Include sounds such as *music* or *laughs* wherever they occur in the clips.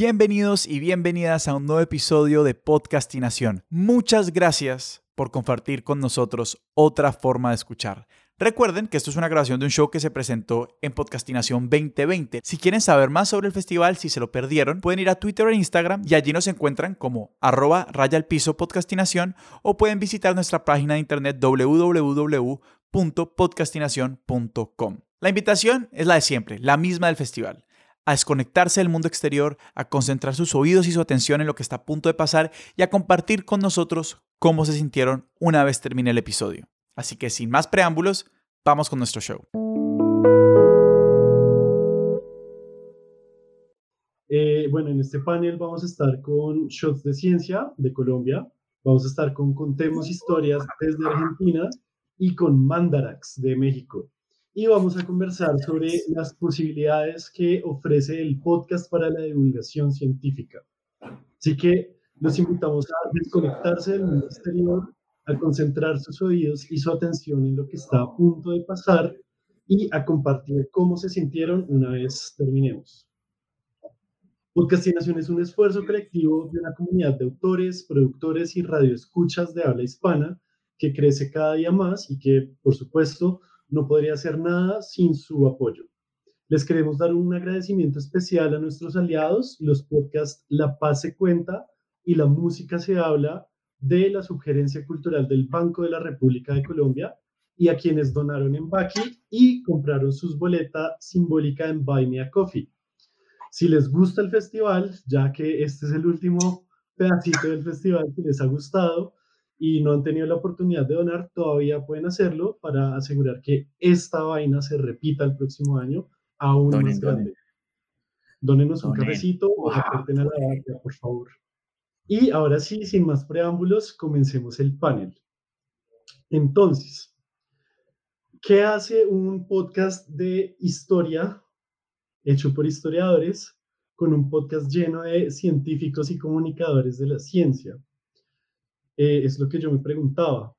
Bienvenidos y bienvenidas a un nuevo episodio de Podcastinación. Muchas gracias por compartir con nosotros otra forma de escuchar. Recuerden que esto es una grabación de un show que se presentó en Podcastinación 2020. Si quieren saber más sobre el festival, si se lo perdieron, pueden ir a Twitter e Instagram y allí nos encuentran como arroba raya al piso podcastinación o pueden visitar nuestra página de internet www.podcastinación.com. La invitación es la de siempre, la misma del festival a desconectarse del mundo exterior, a concentrar sus oídos y su atención en lo que está a punto de pasar y a compartir con nosotros cómo se sintieron una vez termine el episodio. Así que sin más preámbulos, vamos con nuestro show. Eh, bueno, en este panel vamos a estar con Shots de Ciencia de Colombia, vamos a estar con Contemos Historias desde Argentina y con Mandarax de México y vamos a conversar sobre las posibilidades que ofrece el podcast para la divulgación científica. Así que los invitamos a desconectarse del mundo exterior, a concentrar sus oídos y su atención en lo que está a punto de pasar y a compartir cómo se sintieron una vez terminemos. Podcastinación es un esfuerzo colectivo de una comunidad de autores, productores y radioescuchas de habla hispana que crece cada día más y que, por supuesto, no podría hacer nada sin su apoyo. Les queremos dar un agradecimiento especial a nuestros aliados, los podcasts La Paz se cuenta y La Música se habla de la Sugerencia Cultural del Banco de la República de Colombia y a quienes donaron en Baki y compraron sus boletas simbólica en Buy Coffee. Si les gusta el festival, ya que este es el último pedacito del festival que les ha gustado, y no han tenido la oportunidad de donar, todavía pueden hacerlo para asegurar que esta vaina se repita el próximo año aún más grande. Dónenos un cafecito o aporten a la vaca, por favor. Y ahora sí, sin más preámbulos, comencemos el panel. Entonces, ¿qué hace un podcast de historia hecho por historiadores con un podcast lleno de científicos y comunicadores de la ciencia? Eh, es lo que yo me preguntaba.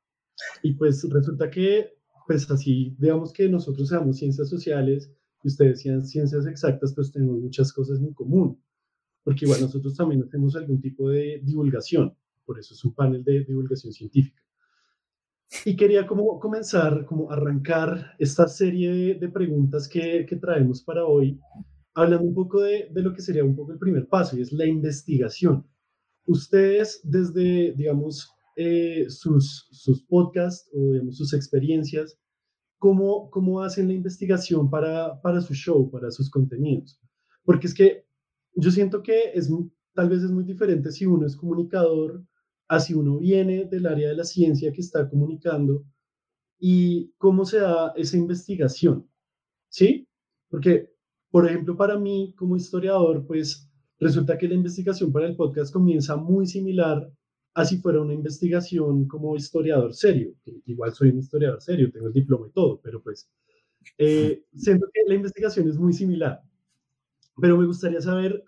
Y pues resulta que, pues así, digamos que nosotros seamos ciencias sociales y ustedes sean ciencias exactas, pues tenemos muchas cosas en común, porque igual nosotros también hacemos algún tipo de divulgación, por eso es un panel de divulgación científica. Y quería como comenzar, como arrancar esta serie de, preguntas que, que, traemos para hoy, hablando un poco de, de, lo que sería un poco el primer paso, y es la investigación. Ustedes desde, digamos, eh, sus, sus podcasts o digamos, sus experiencias, ¿cómo, cómo hacen la investigación para, para su show, para sus contenidos? Porque es que yo siento que es, tal vez es muy diferente si uno es comunicador, a si uno viene del área de la ciencia que está comunicando y cómo se da esa investigación, ¿sí? Porque, por ejemplo, para mí como historiador, pues Resulta que la investigación para el podcast comienza muy similar a si fuera una investigación como historiador serio. Igual soy un historiador serio, tengo el diploma y todo, pero pues eh, siento que la investigación es muy similar. Pero me gustaría saber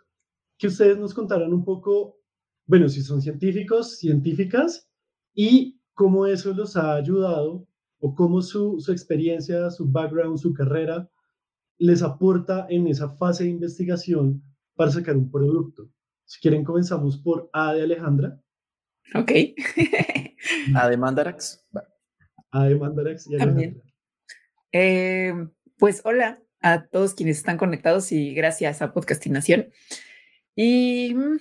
que ustedes nos contaran un poco, bueno, si son científicos, científicas, y cómo eso los ha ayudado o cómo su, su experiencia, su background, su carrera les aporta en esa fase de investigación para sacar un producto. Si quieren, comenzamos por A de Alejandra. Ok. *laughs* A de Mandarax. A de Mandarax y Alejandra. Eh, pues hola a todos quienes están conectados y gracias a Podcastinación. Y mm,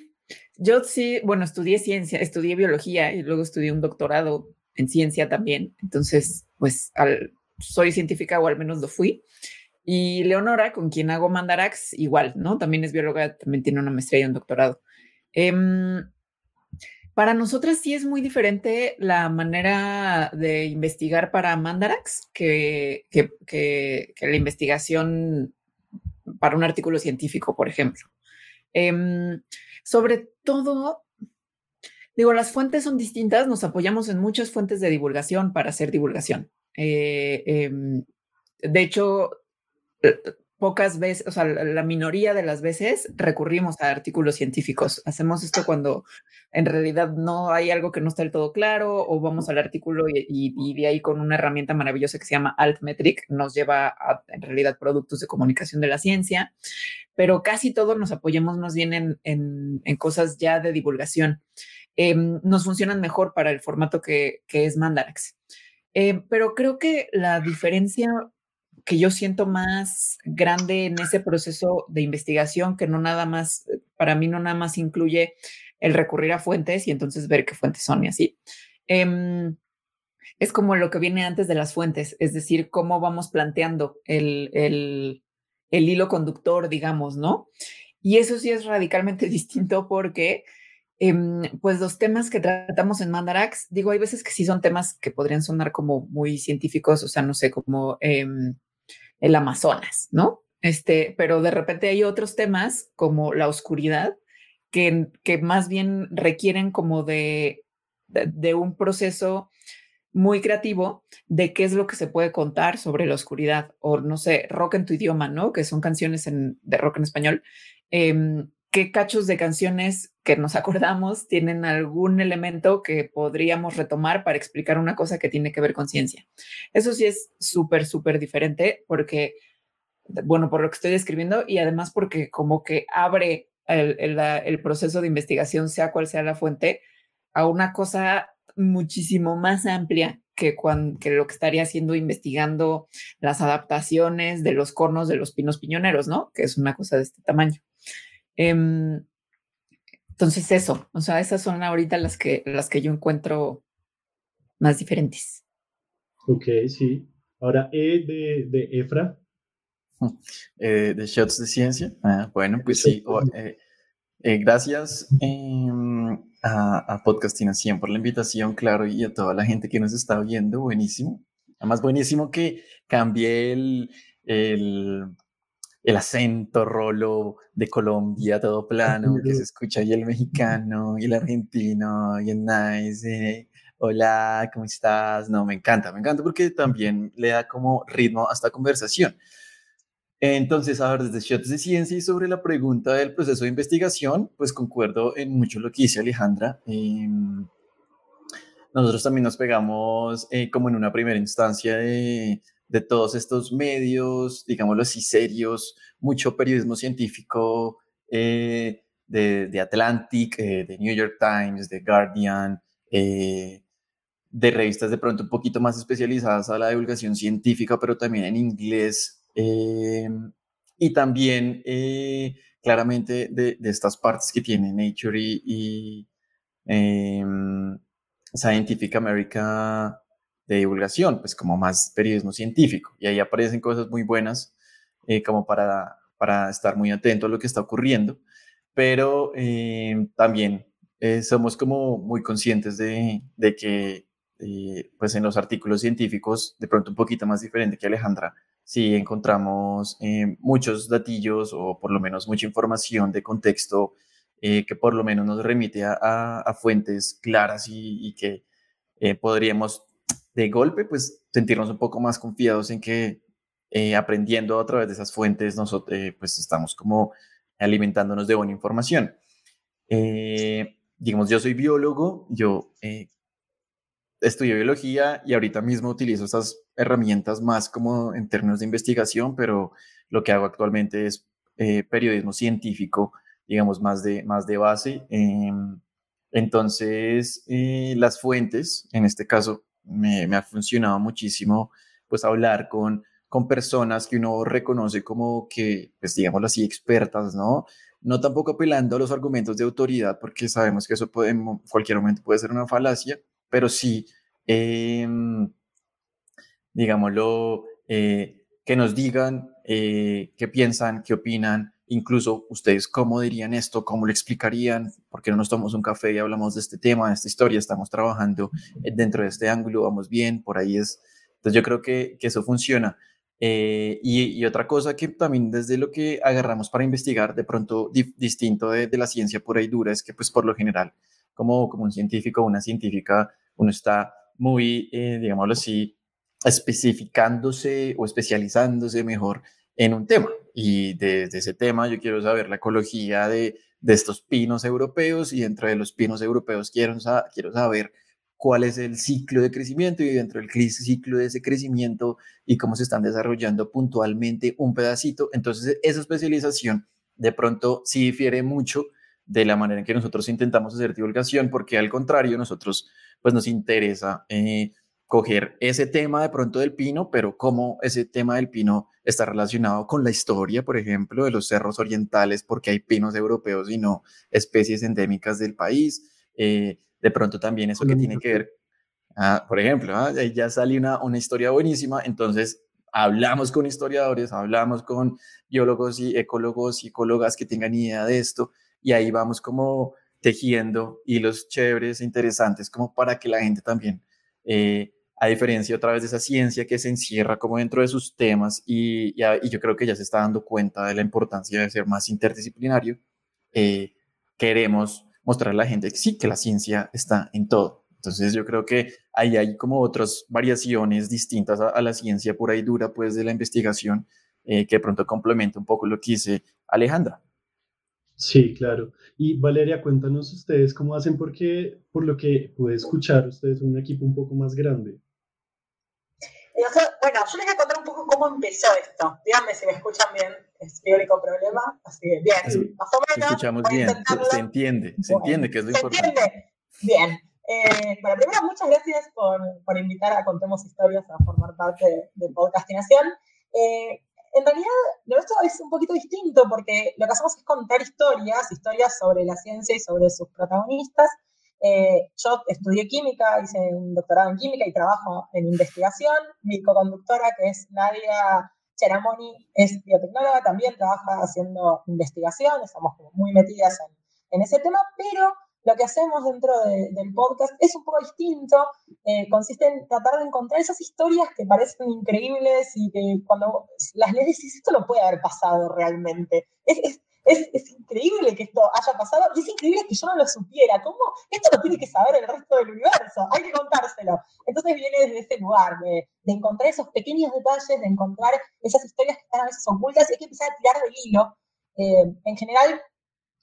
yo sí, bueno, estudié ciencia, estudié biología y luego estudié un doctorado en ciencia también. Entonces, pues al, soy científica o al menos lo fui. Y Leonora, con quien hago Mandarax, igual, ¿no? También es bióloga, también tiene una maestría y un doctorado. Em, para nosotras sí es muy diferente la manera de investigar para Mandarax que, que, la investigación para un artículo científico, por ejemplo. Em, sobre todo, digo, las fuentes son distintas, nos apoyamos en muchas fuentes de divulgación para hacer divulgación. Eh, em, de hecho, pocas veces, o sea, la minoría de las veces recurrimos a artículos científicos. Hacemos esto cuando en realidad no hay algo que no está del todo claro o vamos al artículo y, de ahí con una herramienta maravillosa que se llama Altmetric nos lleva a en realidad productos de comunicación de la ciencia, pero casi todos nos apoyamos más bien en, cosas ya de divulgación. Em, nos funcionan mejor para el formato que, que es Mandarax. Em, pero creo que la diferencia que yo siento más grande en ese proceso de investigación, que no nada más, eh, para mí no nada más incluye el recurrir a fuentes y entonces ver qué fuentes son y así. Em, es como lo que viene antes de las fuentes, es decir, cómo vamos planteando el, el, el hilo conductor, digamos, ¿no? Y eso sí es radicalmente *laughs* distinto porque em, pues los temas que tratamos en Mandarax, digo, hay veces que sí son temas que podrían sonar como muy científicos, o sea, no sé, como em, el Amazonas, ¿no? Este, pero de repente hay otros temas como la oscuridad que, que más bien requieren como de, de, un proceso muy creativo de qué es lo que se puede contar sobre la oscuridad o no sé, rock en tu idioma, ¿no? Que son canciones en, de rock en español. Em, ¿Qué cachos de canciones que nos *laughs* acordamos tienen algún elemento que podríamos retomar para explicar una cosa que tiene que ver con ciencia? Eso sí es súper, súper diferente porque, bueno, por lo que estoy describiendo y además porque como que abre el, proceso de investigación, sea cual sea la fuente, a una cosa muchísimo más amplia que, que lo que estaría haciendo investigando las adaptaciones de los cornos de los pinos piñoneros, ¿no? Que es una cosa de este tamaño. Em, entonces eso, o sea, esas son ahorita las que, las que yo encuentro más diferentes. Ok, sí. Ahora, E de, de Efra. Eh, de Shots de Ciencia. Ah, bueno, pues sí. Eh, eh, gracias em, a, a Podcastinación por la invitación, claro, y a toda la gente que nos está viendo. Buenísimo. Además, buenísimo que cambie el, el el acento rolo de Colombia, todo plano, que se escucha y el mexicano y el argentino y el nice. Hola, ¿cómo estás? No, me encanta, me encanta porque también le da como ritmo a esta conversación. Entonces, a ver, desde Shots de Ciencia y sobre la pregunta del proceso de investigación, pues concuerdo en mucho lo que dice Alejandra. Em, nosotros también nos pegamos eh, como en una primera instancia de de todos estos medios, digámoslo así, serios, mucho periodismo científico eh, de, Atlantic, eh, de New York Times, de Guardian, eh, de revistas de pronto un poquito más especializadas a la divulgación científica, pero también en inglés, y también claramente de, estas partes que tiene Nature y, y em, Scientific America de divulgación, pues como más periodismo científico. Y ahí aparecen cosas muy buenas eh, como para, para estar muy atento a lo que está ocurriendo. Pero eh, también eh, somos como muy conscientes de, de que pues en los artículos científicos, de pronto un poquito más diferente que Alejandra, sí encontramos muchos datillos o por lo menos mucha información de contexto que por lo menos nos remite a, fuentes claras y que podríamos de golpe, pues sentirnos un poco más confiados en que eh, aprendiendo a través de esas fuentes, nosotros eh, pues estamos como alimentándonos de buena información. Eh, digamos, yo soy biólogo, yo estudio biología y ahorita mismo utilizo estas herramientas más como en términos de investigación, pero lo que hago actualmente es periodismo científico, digamos, más de, más de base. Em, entonces, las fuentes, en este caso, me, ha funcionado muchísimo, pues hablar con, con personas que uno reconoce como que, pues digámoslo así, expertas, ¿no? No tampoco apelando a los argumentos de autoridad, porque sabemos que eso puede, en cualquier momento puede ser una falacia, pero sí, em, digámoslo, eh, que nos digan eh, qué piensan, qué opinan, incluso ustedes cómo dirían esto, cómo lo explicarían, por qué no nos tomamos un café y hablamos de este tema, de esta historia, estamos trabajando dentro de este ángulo, vamos bien, por ahí es. Entonces yo creo que, que eso funciona. Eh, y, otra cosa que también desde lo que agarramos para investigar, de pronto distinto de, la ciencia pura y dura, es que pues por lo general, como, como un científico o una científica, uno está muy, eh, digámoslo así, especificándose o especializándose mejor en un tema. Y desde ese tema yo quiero saber la ecología de, de estos pinos europeos y dentro de los pinos europeos quiero, quiero saber cuál es el ciclo de crecimiento y dentro del ciclo de ese crecimiento y cómo se están desarrollando puntualmente un pedacito. Entonces, esa especialización de pronto sí difiere mucho de la manera en que nosotros intentamos hacer divulgación, porque al contrario, nosotros pues nos interesa eh, coger ese tema de pronto del pino, pero cómo ese tema del pino está relacionado con la historia, por ejemplo, de los cerros orientales, porque hay pinos europeos y no especies endémicas del país. Eh, de pronto también eso que tiene que ver, ah, por ejemplo, ah, ya sale una, una historia buenísima, entonces hablamos con historiadores, hablamos con biólogos y ecólogos y ecólogas que tengan idea de esto, y ahí vamos como tejiendo hilos chéveres, e interesantes, como para que la gente también, eh, a diferencia otra vez de esa ciencia que se encierra como dentro de sus temas, y, y, yo creo que ya se está dando cuenta de la importancia de ser más interdisciplinario, eh, queremos mostrar a la gente que sí, que la ciencia está en todo. Entonces yo creo que ahí hay como otras variaciones distintas a, la ciencia pura y dura, pues de la investigación, eh, que de pronto complementa un poco lo que dice Alejandra. Sí, claro. Y Valeria, cuéntanos ustedes cómo hacen, porque por lo que pude escuchar, ustedes son un equipo un poco más grande. Bueno, yo les voy a contar un poco cómo empezó esto. Díganme si me escuchan bien, es mi único problema. Así que bien, más o menos. Escuchamos bien, se entiende, se entiende que es lo ¿se importante. Entiende? Bien. Eh, bueno, primero, muchas gracias por, por, invitar a Contemos Historias a formar parte de, Podcastinación. Eh, en realidad, lo nuestro es un poquito distinto porque lo que hacemos es contar historias, historias sobre la ciencia y sobre sus protagonistas, eh, yo estudié química, hice un doctorado en química y trabajo en investigación. Mi co-conductora, que es Nadia Cheramoni, es biotecnóloga, también trabaja haciendo investigación, estamos muy metidas en, ese tema, pero lo que hacemos dentro del podcast es un poco distinto, eh, consiste en tratar de encontrar esas historias que parecen increíbles y que cuando las lees decís, esto no puede haber pasado realmente. Increíble que esto haya pasado y es increíble que yo no lo supiera. ¿Cómo? Esto lo tiene que saber el resto del universo, hay que contárselo. Entonces viene desde ese lugar, de, encontrar esos pequeños detalles, de encontrar esas historias que están a veces ocultas y hay que empezar a tirar de hilo. Eh, en general,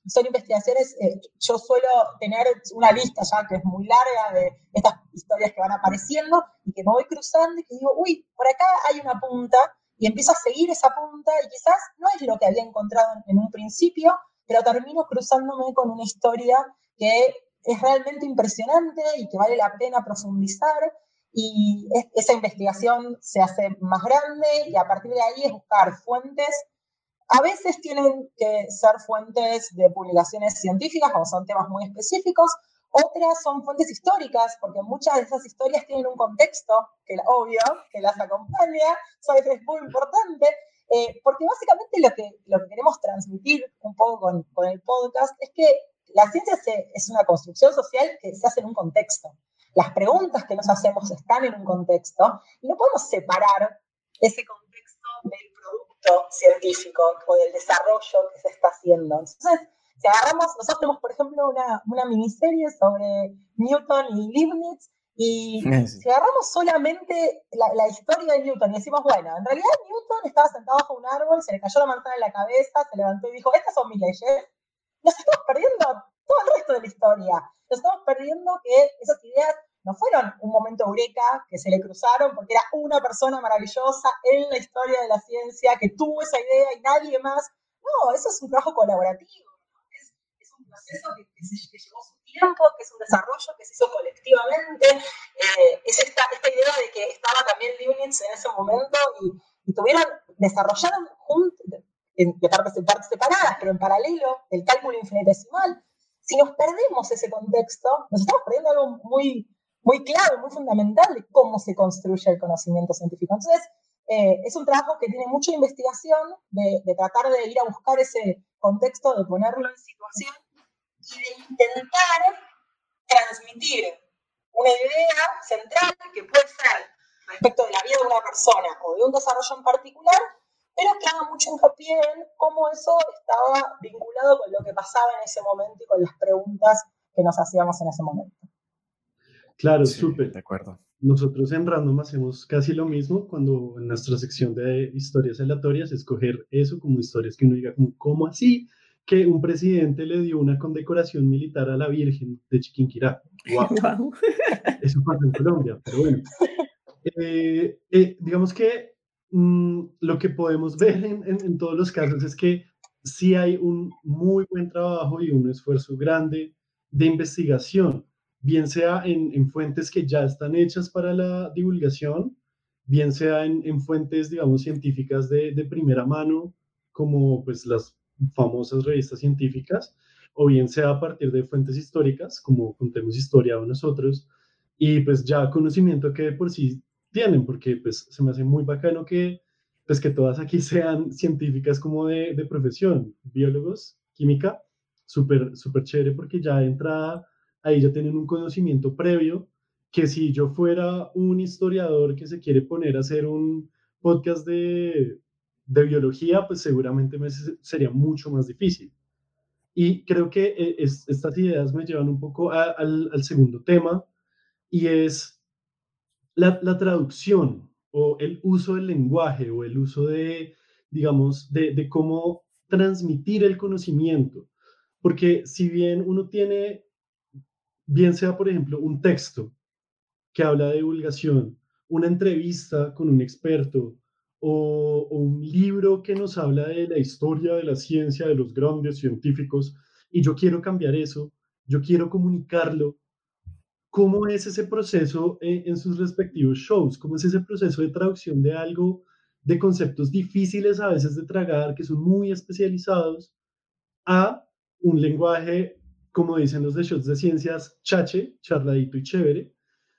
son investigaciones, eh, yo suelo tener una lista ya que es muy larga de estas historias que van apareciendo y que me voy cruzando y que digo, uy, por acá hay una punta y empiezo a seguir esa punta y quizás no es lo que había encontrado en, un principio, pero termino cruzándome con una historia que es realmente impresionante y que vale la pena profundizar y esa investigación se hace más grande y a partir de ahí es buscar fuentes. A veces tienen que ser fuentes de publicaciones científicas, como son temas muy específicos, otras son fuentes históricas, porque muchas de esas historias tienen un contexto, que obvio, que las acompaña, eso es muy importante, eh, porque básicamente lo que, lo que queremos transmitir un poco con, con el podcast es que la ciencia es una construcción social que se hace en un contexto. Las preguntas que nos hacemos están en un contexto y no podemos separar ese contexto del producto científico o del desarrollo que se está haciendo. Entonces, si agarramos, nosotros tenemos, por ejemplo, una, una miniserie sobre Newton y Leibniz, y *laughs* si agarramos solamente la, la, historia de Newton y decimos, bueno, en realidad Newton estaba sentado bajo un árbol, se le cayó la manzana en la cabeza, se levantó y dijo, estas son mis leyes, nos estamos perdiendo todo el resto de la historia. Nos estamos perdiendo que esas ideas no fueron un momento eureka que se le cruzaron porque era una persona maravillosa en la historia de la ciencia que tuvo esa idea y nadie más. No, eso es un trabajo colaborativo proceso que, llevó su tiempo, que es un desarrollo que se hizo colectivamente. Eh, es esta, esta, idea de que estaba también Leibniz en ese momento y, tuvieron, desarrollaron juntos, de partes, partes separadas, pero en paralelo, el cálculo infinitesimal. Si nos perdemos ese contexto, nos estamos perdiendo algo muy, muy clave, muy fundamental de cómo se construye el conocimiento científico. Entonces, eh, es un trabajo que tiene mucha investigación, de, de, tratar de ir a buscar ese contexto, de ponerlo en situación y de intentar transmitir una idea central que puede ser respecto de la vida de una persona o de un desarrollo en particular, pero que haga mucho hincapié en cómo eso estaba vinculado con lo que pasaba en ese momento y con las preguntas que nos hacíamos en ese momento. Claro, súper. De acuerdo. Nosotros en Random hacemos casi lo mismo cuando en nuestra sección de historias aleatorias, escoger eso como historias que uno diga, como, ¿cómo así? Que un presidente le dio una condecoración militar a la Virgen de Chiquinquirá. ¡Wow! *laughs* Eso pasa en Colombia, pero bueno. Eh, eh, digamos que mm, lo que podemos ver en, en todos los casos es que sí hay un muy buen trabajo y un esfuerzo grande de investigación bien sea en, fuentes que ya están hechas para la divulgación, bien sea en, fuentes, digamos, científicas de, primera mano, como pues las famosas revistas científicas, o bien sea a partir de fuentes históricas, como contemos historia o nosotros, y pues ya conocimiento que por sí tienen, porque pues se me hace muy bacano que pues que todas aquí *laughs* sean científicas como de, de profesión, biólogos, química, súper, súper chévere, porque ya de entrada ahí ya tienen un conocimiento previo que si yo fuera un historiador que se quiere poner a hacer un podcast de, de biología, pues seguramente me sería mucho más difícil. Y creo que eh, estas ideas me llevan un poco al, segundo tema y es la, la, traducción o el uso del lenguaje o el uso de, digamos, de, de cómo transmitir el conocimiento. Porque si bien uno tiene bien sea, por ejemplo, un texto que habla de divulgación, una entrevista con un experto o, un libro que nos habla de la historia de la ciencia, de los grandes científicos, y yo quiero cambiar eso, yo quiero comunicarlo. ¿Cómo es ese proceso en, sus respectivos shows? ¿Cómo es ese proceso de traducción de algo, de conceptos difíciles a veces de tragar, que son muy especializados, a un lenguaje como dicen los de Shots de Ciencias, chache, charladito y chévere,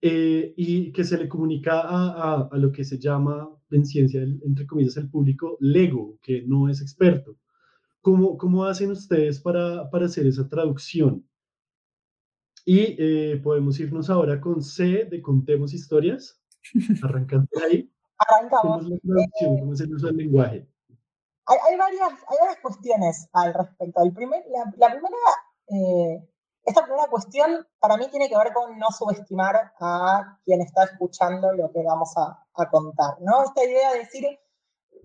Eh, y que se le comunica a, a, lo que se llama en ciencia, entre comillas, el público lego, que no es experto. ¿Cómo, cómo hacen ustedes para, para hacer esa traducción? Y eh, podemos irnos ahora con C de Contemos Historias. *laughs* Arrancando ahí. Arrancamos. ¿Cómo es la traducción? ¿Cómo es el uso del lenguaje? Hay, hay, varias, hay varias cuestiones al respecto. El primer, la, la primera eh, esta primera cuestión para mí tiene que ver con no subestimar a quien está escuchando lo que vamos a, contar, ¿no? Esta idea de decir,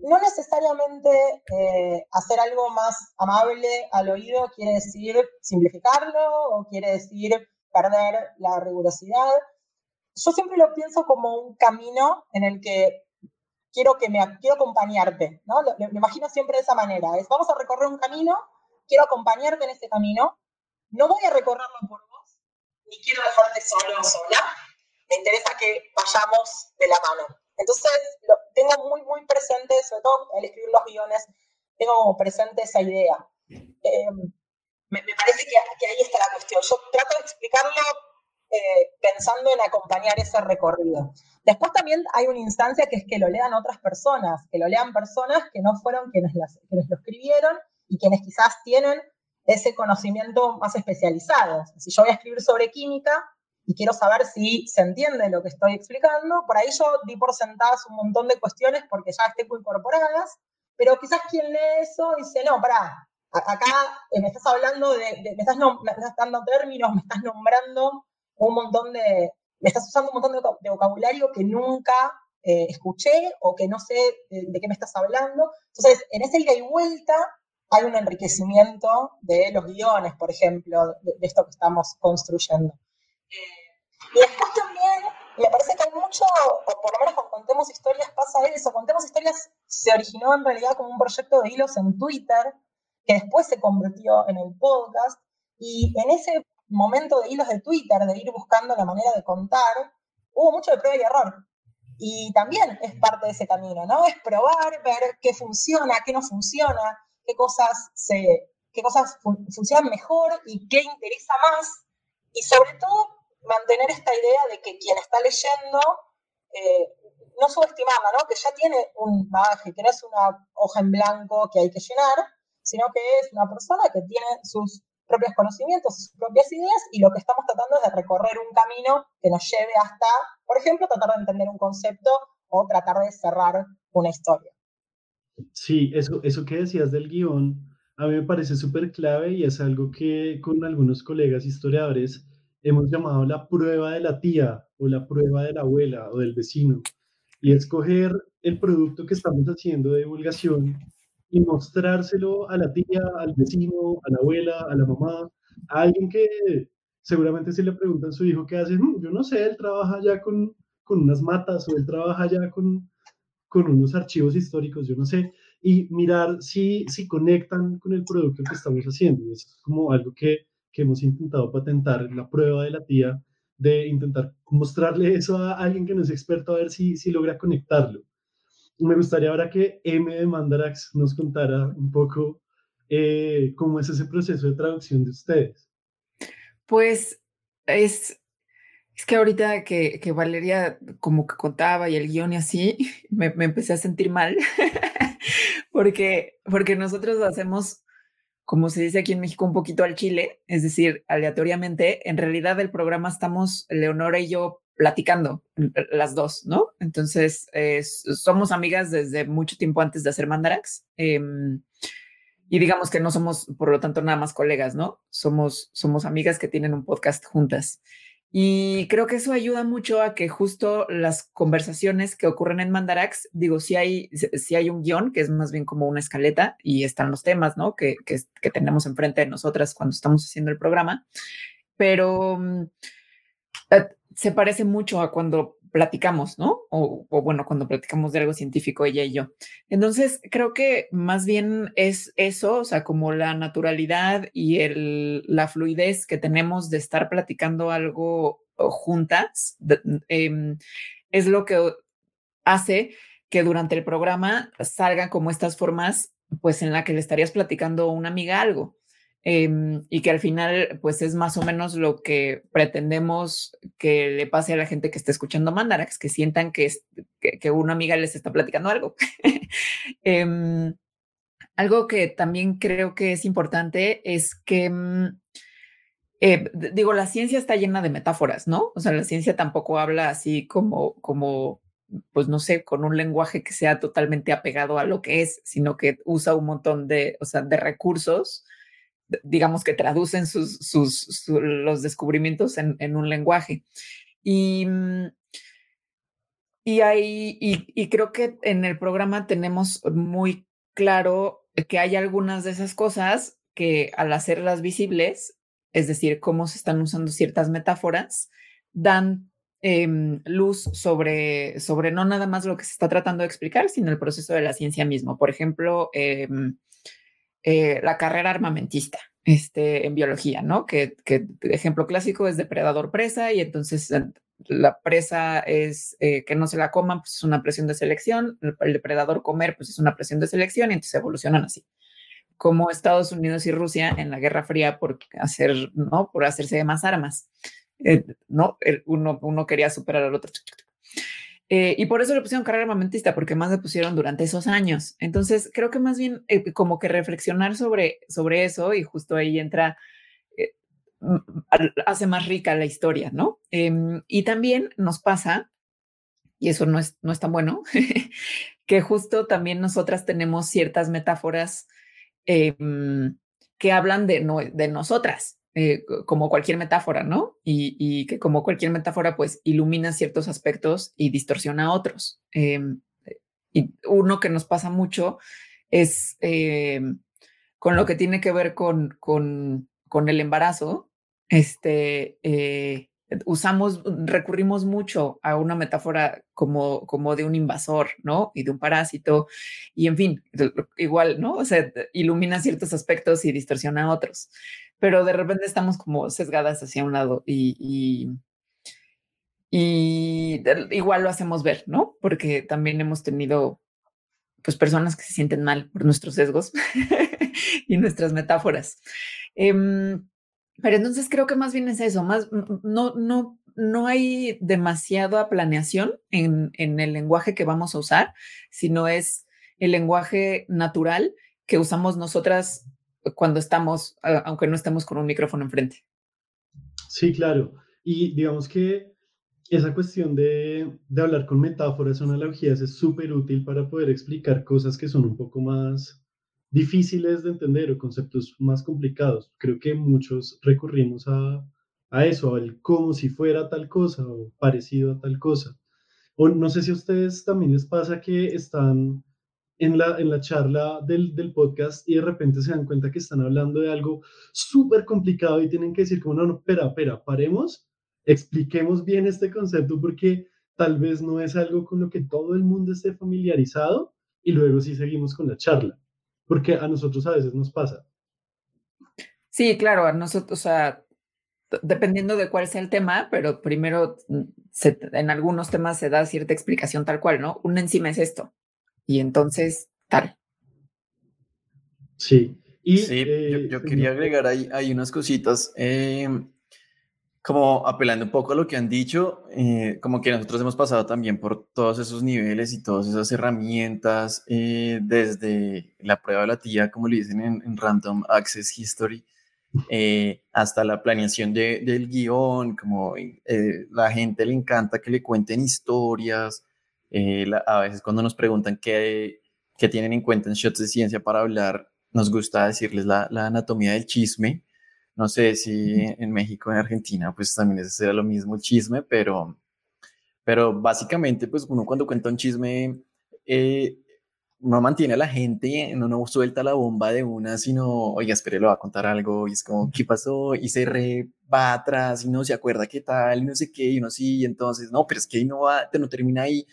no necesariamente eh, hacer algo más amable al oído quiere decir simplificarlo o quiere decir perder la rigurosidad. Yo siempre lo pienso como un camino en el que quiero que me quiero acompañarte, ¿no? Lo, lo imagino siempre de esa manera. Es vamos a recorrer un camino, quiero acompañarte en ese camino no voy a recorrerlo por vos, ni quiero dejarte solo o sola. Me interesa que vayamos de la mano. Entonces, lo, tengo muy, muy presente, sobre todo al escribir los guiones, tengo presente esa idea. Eh, me, parece que, ahí está la cuestión. Yo trato de explicarlo eh, pensando en acompañar ese recorrido. Después también hay una instancia que es que lo lean otras personas, que lo lean personas que no fueron quienes, quienes lo escribieron y quienes quizás tienen ese conocimiento más especializado. Si yo voy a escribir sobre química y quiero saber si se entiende lo que estoy explicando, por ahí yo di por sentadas un montón de cuestiones porque ya estén incorporadas, pero quizás quien lee eso dice, no, pará, acá me estás hablando de, me, estás me, estás dando términos, me estás nombrando un montón de, me estás usando un montón de, vocabulario que nunca eh, escuché o que no sé de, qué me estás hablando. Entonces, en ese ida y vuelta hay un enriquecimiento de los guiones, por ejemplo, de, esto que estamos construyendo. y después también me parece que hay mucho, o por lo menos con Contemos Historias pasa eso. Contemos Historias se originó en realidad como un proyecto de hilos en Twitter, que después se convirtió en el podcast. Y en ese momento de hilos de Twitter, de ir buscando la manera de contar, hubo mucho de prueba y error. Y también es parte de ese camino, ¿no? Es probar, ver qué funciona, qué no funciona, qué cosas, se, qué cosas funcionan mejor y qué interesa más. Y sobre todo mantener esta idea de que quien está leyendo, eh, no subestimarla, ¿no? que ya tiene un bagaje, que no es una hoja en blanco que hay que llenar, sino que es una persona que tiene sus propios conocimientos, sus propias ideas, y lo que estamos tratando es de recorrer un camino que nos lleve hasta, por ejemplo, tratar de entender un concepto o tratar de cerrar una historia. Sí, eso, eso que decías del guion, a mí me parece súper clave y es algo que con algunos colegas historiadores hemos llamado la prueba de la tía o la prueba de la abuela o del vecino. Y escoger el producto que estamos haciendo de divulgación y mostrárselo a la tía, al vecino, a la abuela, a la mamá, a alguien que seguramente si le preguntan a su hijo qué hace, mm, yo no sé, él trabaja ya con, con unas matas o él trabaja ya con, con unos archivos históricos, yo no sé, y mirar si, si conectan con el producto que estamos haciendo. Y eso es como algo que que hemos intentado patentar la prueba de la tía, de intentar mostrarle eso a alguien que no es experto a ver si, si logra conectarlo. Me gustaría ahora que M de Mandarax nos contara un poco eh, cómo es ese proceso de traducción de ustedes. Pues es, es que ahorita que, que, Valeria como que contaba y el guion y así, *laughs* me, me empecé a sentir mal, *laughs* porque, porque nosotros hacemos como se dice aquí en México, un poquito al chile, es decir, aleatoriamente, en realidad el programa estamos Leonora y yo platicando, las dos, ¿no? Entonces, somos amigas desde mucho tiempo antes de hacer Mandarax. Em, y digamos que no somos, por lo tanto, nada más colegas, ¿no? Somos, somos amigas que tienen un podcast juntas. Y creo que eso ayuda mucho a que justo las conversaciones que ocurren en Mandarax, digo, si hay, si hay un guion que es más bien como una escaleta y están los temas, ¿no? Que, que, que tenemos enfrente de nosotras cuando estamos haciendo el programa, pero mm, eh, se parece mucho a cuando platicamos, ¿no? O, bueno, cuando platicamos de algo científico, ella y yo. Entonces, creo que más bien es eso, o sea, como la naturalidad y la fluidez que tenemos de estar platicando algo juntas, em, es lo que hace que durante el programa salgan como estas formas, pues en la que le estarías platicando a una amiga algo. Em, y que al final pues es más o menos lo que pretendemos que le pase a la gente que está escuchando Mandarax, que sientan que, que, una amiga les está platicando algo. *laughs* Em, algo que también creo que es importante es que, mm, eh, digo, la ciencia está llena de metáforas, ¿no? O sea, la ciencia tampoco habla así como, como pues no sé, con un lenguaje que sea totalmente apegado a lo que es, sino que usa un montón de, o sea, de recursos digamos que traducen sus, sus, los descubrimientos en, en, un lenguaje. Y, y, hay, y, creo que en el programa tenemos muy claro que hay algunas de esas cosas que al hacerlas visibles, es decir, cómo se están usando ciertas metáforas, dan em, luz sobre, sobre no nada más lo que se está tratando de explicar, sino el proceso de la ciencia mismo. Por ejemplo, eh, eh, la carrera armamentista este, en biología, ¿no? Que, que ejemplo clásico es depredador-presa y entonces eh, la presa es eh, que no se la coman, pues es una presión de selección, el, depredador comer, pues es una presión de selección y entonces evolucionan así. Como Estados Unidos y Rusia en la Guerra Fría por hacer, ¿no? Por hacerse más armas. ¿no? uno, uno quería superar al otro. Eh, y por eso le pusieron carrera armamentista, porque más le pusieron durante esos años. Entonces, creo que más bien eh, como que reflexionar sobre, sobre eso y justo ahí entra, eh, hace más rica la historia, ¿no? Em, y también nos pasa, y eso no es, no es tan bueno, *laughs* que justo también nosotras tenemos ciertas metáforas em, que hablan de, no, de nosotras. Eh, como cualquier metáfora, ¿no? Y, que como cualquier metáfora, pues ilumina ciertos aspectos y distorsiona otros. Em, y uno que nos pasa mucho es em, con lo que tiene que ver con, con, con el embarazo. Este, eh, usamos, recurrimos mucho a una metáfora como, como de un invasor, ¿no? Y de un parásito, y en fin, igual, ¿no? O sea, ilumina ciertos aspectos y distorsiona otros, pero de repente estamos como sesgadas hacia un lado y, y, y igual lo hacemos ver, ¿no? Porque también hemos tenido pues personas que se sienten mal por nuestros sesgos *laughs* y nuestras metáforas. Em, pero entonces creo que más bien es eso, más no, no, no hay demasiada planeación en, en el lenguaje que vamos a usar, sino es el lenguaje natural que usamos nosotras cuando estamos, aunque no estemos con un micrófono enfrente. Sí, claro. Y digamos que esa cuestión de, de hablar con metáforas o analogías es súper útil para poder explicar cosas que son un poco más difíciles de entender o conceptos más complicados. Creo que muchos recurrimos a, a eso, al como si fuera tal cosa o parecido a tal cosa. O no sé si a ustedes también les pasa que están en la, en la charla del, del podcast y de repente se dan cuenta que están hablando de algo súper complicado y tienen que decir como, no, no, espera, espera, paremos, expliquemos bien este concepto porque tal vez no es algo con lo que todo el mundo esté familiarizado y luego sí seguimos con la charla porque a nosotros a veces nos pasa. Sí, claro, a nosotros, o sea, dependiendo de cuál sea el tema, pero primero mm, en algunos temas se da cierta explicación tal cual, ¿no? Un encima es esto y entonces tal. Sí. Y, sí, yo, eh, quería *laughs* agregar ahí, hay unas cositas. Eh, como apelando un poco a lo que han dicho, eh, como que nosotros hemos pasado también por todos esos niveles y todas esas herramientas, eh, desde la prueba de la tía, como le dicen en, Random Access History, eh, hasta la planeación del guion, como la gente le encanta que le cuenten historias, a veces cuando nos preguntan qué, qué, tienen en cuenta en Shots de Ciencia para hablar, nos gusta decirles la, la anatomía del chisme, no sé si en México, en Argentina, pues también será lo mismo el chisme, pero, pero básicamente, pues uno cuando cuenta un chisme, eh, no mantiene a la gente, no, no suelta la bomba de una, sino, oiga, espere, lo va a contar algo, y es como, ¿qué pasó? Y se re va atrás, y no se acuerda qué tal, y no sé qué, y uno sí, y entonces, no, pero es que no va, no termina ahí.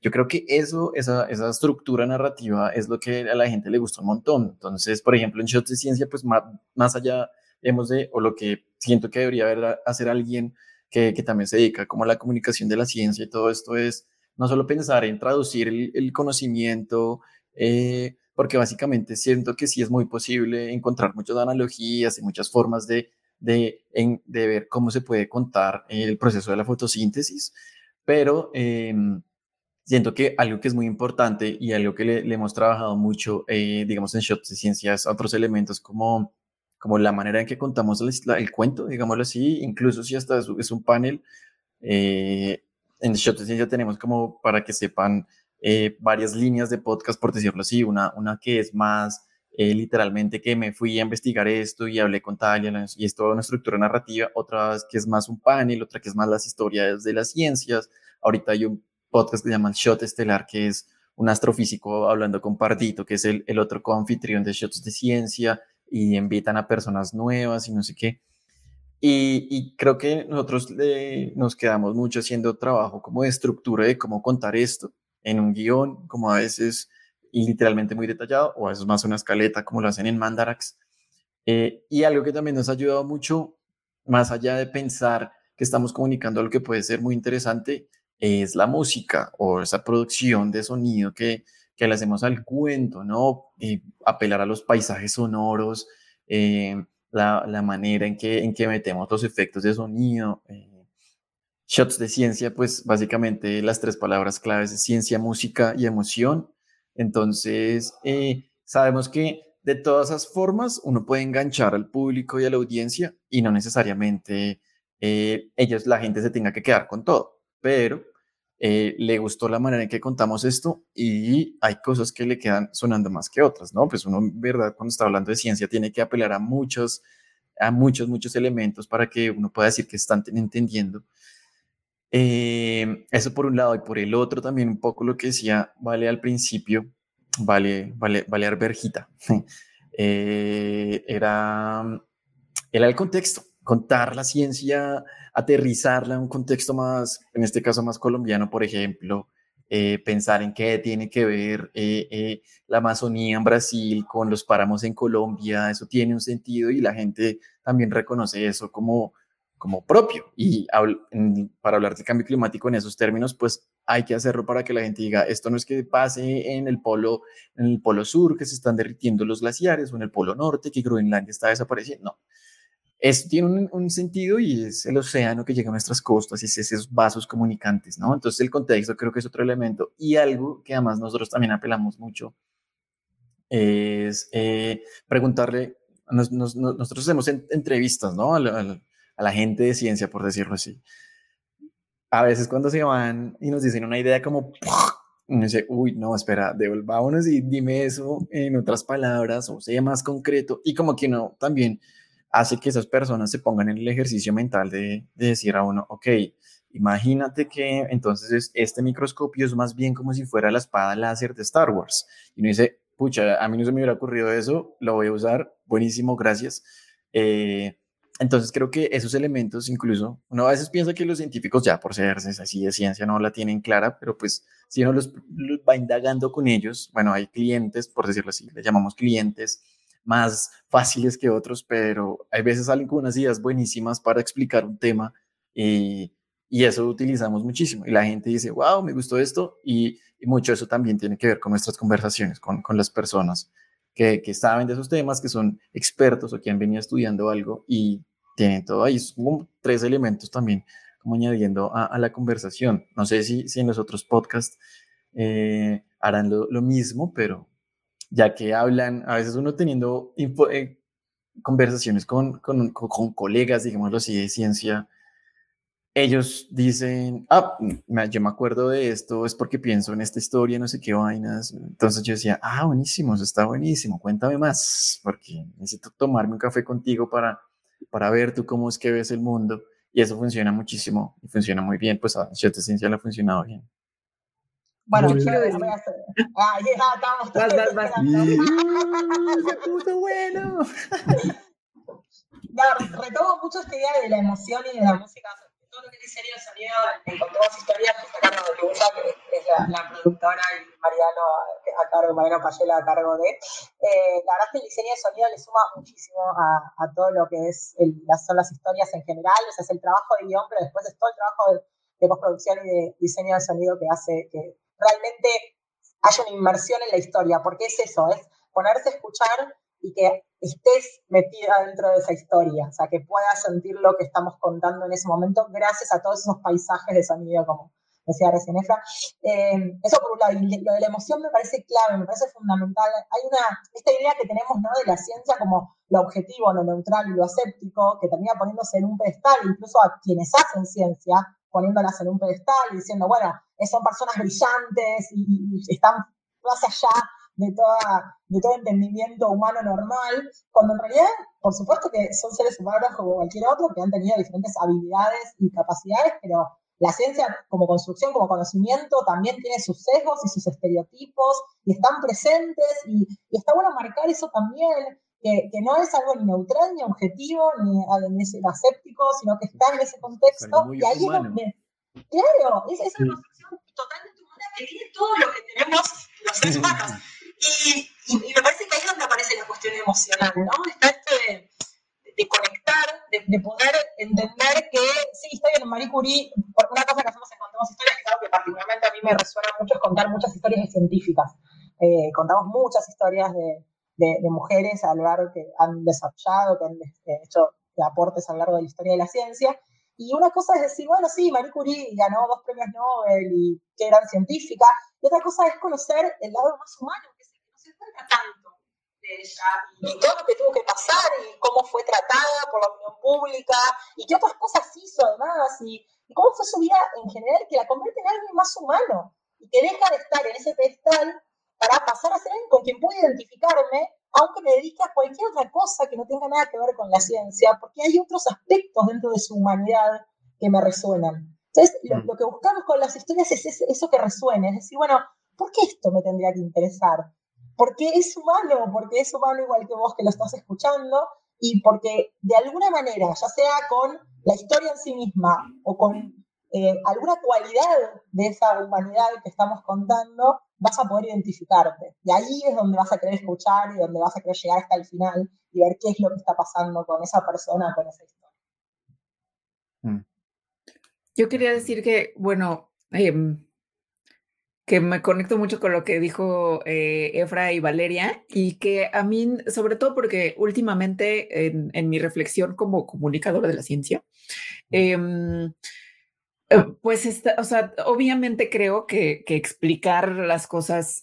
Yo creo que eso, esa, esa estructura narrativa es lo que a la gente le gusta un montón. Entonces, por ejemplo, en Shots de Ciencia, pues más, más allá hemos de, o lo que siento que debería haber, hacer alguien que, que, también se dedica como a la comunicación de la ciencia y todo esto es no solo pensar en traducir el, conocimiento, eh, porque básicamente siento que sí es muy posible encontrar muchas analogías y muchas formas de, de, de ver cómo se puede contar el proceso de la fotosíntesis, pero em, siento que algo que es muy importante y algo que le, hemos trabajado mucho, eh, digamos, en Shots de Ciencias, otros elementos como como la manera en que contamos el, cuento, digámoslo así, incluso si hasta es, un panel. Eh, en Shot Ciencia tenemos como para que sepan eh, varias líneas de podcast, por decirlo así, una, una que es más eh, literalmente que me fui a investigar esto y hablé con Talia y es toda una estructura narrativa, otra que es más un panel, otra que es más las historias de las ciencias. Ahorita hay un podcast que se llama Shot Estelar, que es un astrofísico hablando con Pardito, que es el, el otro coanfitrión de Shots de Ciencia y invitan a personas nuevas y no sé qué. Y, creo que nosotros nos quedamos mucho haciendo trabajo como de estructura de cómo contar esto en un guion, como a veces literalmente muy detallado, o a veces más una escaleta, como lo hacen en Mandarax. Eh, y algo que también nos ha ayudado mucho, más allá de pensar que estamos comunicando algo que puede ser muy interesante, es la música o esa producción de sonido que, que le hacemos al cuento, ¿no? Y apelar a los paisajes sonoros, eh, la, la, manera en que, en que metemos los efectos de sonido. Eh, shots de ciencia, pues básicamente las tres palabras claves es ciencia, música y emoción. Entonces, eh, sabemos que de todas esas formas uno puede enganchar al público y a la audiencia y no necesariamente ellos, la gente se tenga que quedar con todo, pero eh, le gustó la manera en que contamos esto y hay cosas que le quedan sonando más que otras, ¿no? Pues uno, ¿verdad? Cuando está hablando de ciencia tiene que apelar a muchos, a muchos, muchos elementos para que uno pueda decir que están entendiendo. Eh, eso por un lado y por el otro también un poco lo que decía Vale al principio, Vale, vale, vale Arberjita, *laughs* eh, era, era el contexto, contar la ciencia, aterrizarla en un contexto más, en este caso más colombiano, por ejemplo, eh, pensar en qué tiene que ver eh, eh, la Amazonía en Brasil con los páramos en Colombia, eso tiene un sentido y la gente también reconoce eso como, como propio. Y para hablar del cambio climático en esos términos, pues hay que hacerlo para que la gente diga, esto no es que pase en el polo, en el polo sur, que se están derritiendo los glaciares, o en el polo norte, que Groenlandia está desapareciendo. No, eso tiene un, sentido y es el océano que llega a nuestras costas y es esos vasos comunicantes, ¿no? Entonces el contexto creo que es otro elemento y algo que además nosotros también apelamos mucho es eh, preguntarle, nosotros hacemos entrevistas, ¿no? A la, gente de ciencia, por decirlo así. A veces cuando se van y nos dicen una idea como, uno dice, uy, no, espera, devolvámonos y dime eso en otras palabras o sea más concreto y como que no, también hace que esas personas se pongan en el ejercicio mental de, decir a uno, ok, imagínate que entonces este microscopio es más bien como si fuera la espada láser de Star Wars. Y uno dice, pucha, a mí no se me hubiera ocurrido eso, lo voy a usar, buenísimo, gracias. Eh, entonces creo que esos elementos, incluso, uno a veces piensa que los científicos ya por ser así de ciencia no la tienen clara, pero pues si uno los, los va indagando con ellos, bueno, hay clientes, por decirlo así, le llamamos clientes, más fáciles que otros, pero hay veces salen con unas ideas buenísimas para explicar un tema y, y eso utilizamos muchísimo. Y la gente dice, wow, me gustó esto y, y mucho eso también tiene que ver con nuestras conversaciones, con, con las personas que, que, saben de esos temas, que son expertos o que han venido estudiando algo y tienen todo ahí. Son tres elementos también como añadiendo a, la conversación. No sé si, si en los otros podcasts eh, harán lo mismo, pero, ya que hablan, a veces uno teniendo eh, conversaciones con, con, con, colegas, digámoslo así, de ciencia, ellos dicen, ah, yo me acuerdo de esto, es porque pienso en esta historia, no sé qué vainas. Entonces yo decía, ah, buenísimo, eso está buenísimo, cuéntame más, porque necesito tomarme un café contigo para, para ver tú cómo es que ves el mundo. Y eso funciona muchísimo y funciona muy bien, pues a Cierta Ciencia le ha funcionado bien. Bueno, quiero decir. Ah, ya estamos. Vas, vas, vas. *laughs* Se puso bueno. *laughs* No, retomo mucho esta idea de la emoción y de la música. Todo lo que dice el sonido, encontramos historias que está Carlos de Lusa, que es la, la, productora, y Mariano a cargo, Mariano Payela a cargo de. Eh, la verdad es que el diseño de sonido le suma muchísimo a, a todo lo que es el, las, son las historias en general. O sea, es el trabajo de guion, pero después es todo el trabajo de, de postproducción y de diseño de sonido que hace que realmente haya una inmersión en la historia, porque es eso, es ponerse a escuchar y que estés metida dentro de esa historia, o sea, que puedas sentir lo que estamos contando en ese momento gracias a todos esos paisajes de sonido, como decía recién Efra. Eh, eso por un lado, y lo de la emoción me parece clave, me parece fundamental. Hay una, esta idea que tenemos ¿no? de la ciencia como lo objetivo, lo neutral y lo aséptico, que termina poniéndose en un pedestal, incluso a quienes hacen ciencia, poniéndolas en un pedestal y diciendo, bueno, son personas brillantes y, están más allá de todo entendimiento humano normal, cuando en realidad, por supuesto que son seres humanos como cualquier otro, que han tenido diferentes habilidades y capacidades, pero la ciencia como construcción, como conocimiento, también tiene sus sesgos y sus estereotipos y están presentes y, está bueno marcar eso también, que, que, no es algo ni neutral, ni objetivo, ni, ni aséptico, sino que está en ese contexto. Y ahí es donde, claro, es, es una construcción totalmente humana que tiene todo lo que tenemos los seres humanos. Y, y, me parece que ahí es donde aparece la cuestión emocional, ¿no? Está esto de, de conectar, de, de, poder entender que, sí, está bien, Marie Curie, una cosa que hacemos en Contamos Historias, que es algo que particularmente a mí me resuena mucho, es contar muchas historias científicas. Eh, contamos muchas historias de, de, de, mujeres a lo largo que han desarrollado, que han eh, hecho aportes a lo largo de la historia de la ciencia. Y una cosa es decir, bueno, sí, Marie Curie ganó dos premios Nobel y qué gran científica. Y otra cosa es conocer el lado más humano, que es el que no se acerca tanto de ella, y todo lo que tuvo que pasar, y cómo fue tratada por la opinión pública, y qué otras cosas hizo además, y, y cómo fue su vida en general, que la convierte en alguien más humano, y que deja de estar en ese pedestal para pasar a ser alguien con quien puedo identificarme aunque me dedique a cualquier otra cosa que no tenga nada que ver con la ciencia, porque hay otros aspectos dentro de su humanidad que me resuenan. Entonces, lo, mm. que buscamos con las historias es eso que resuene, es decir, bueno, ¿por qué esto me tendría que interesar? Porque es humano, porque es humano igual que vos que lo estás escuchando y porque de alguna manera, ya sea con la historia en sí misma o con eh, alguna cualidad de esa humanidad que estamos contando, vas a poder identificarte. Y ahí es donde vas a querer escuchar y donde vas a querer llegar hasta el final y ver qué es lo que está pasando con esa persona, con esa historia. Mm. Yo quería decir que, bueno, em, que me conecto mucho con lo que dijo eh, Efra y Valeria y que a mí, sobre todo porque últimamente en, mi reflexión como comunicadora de la ciencia, em, eh, pues, está, o sea, obviamente creo que, explicar las cosas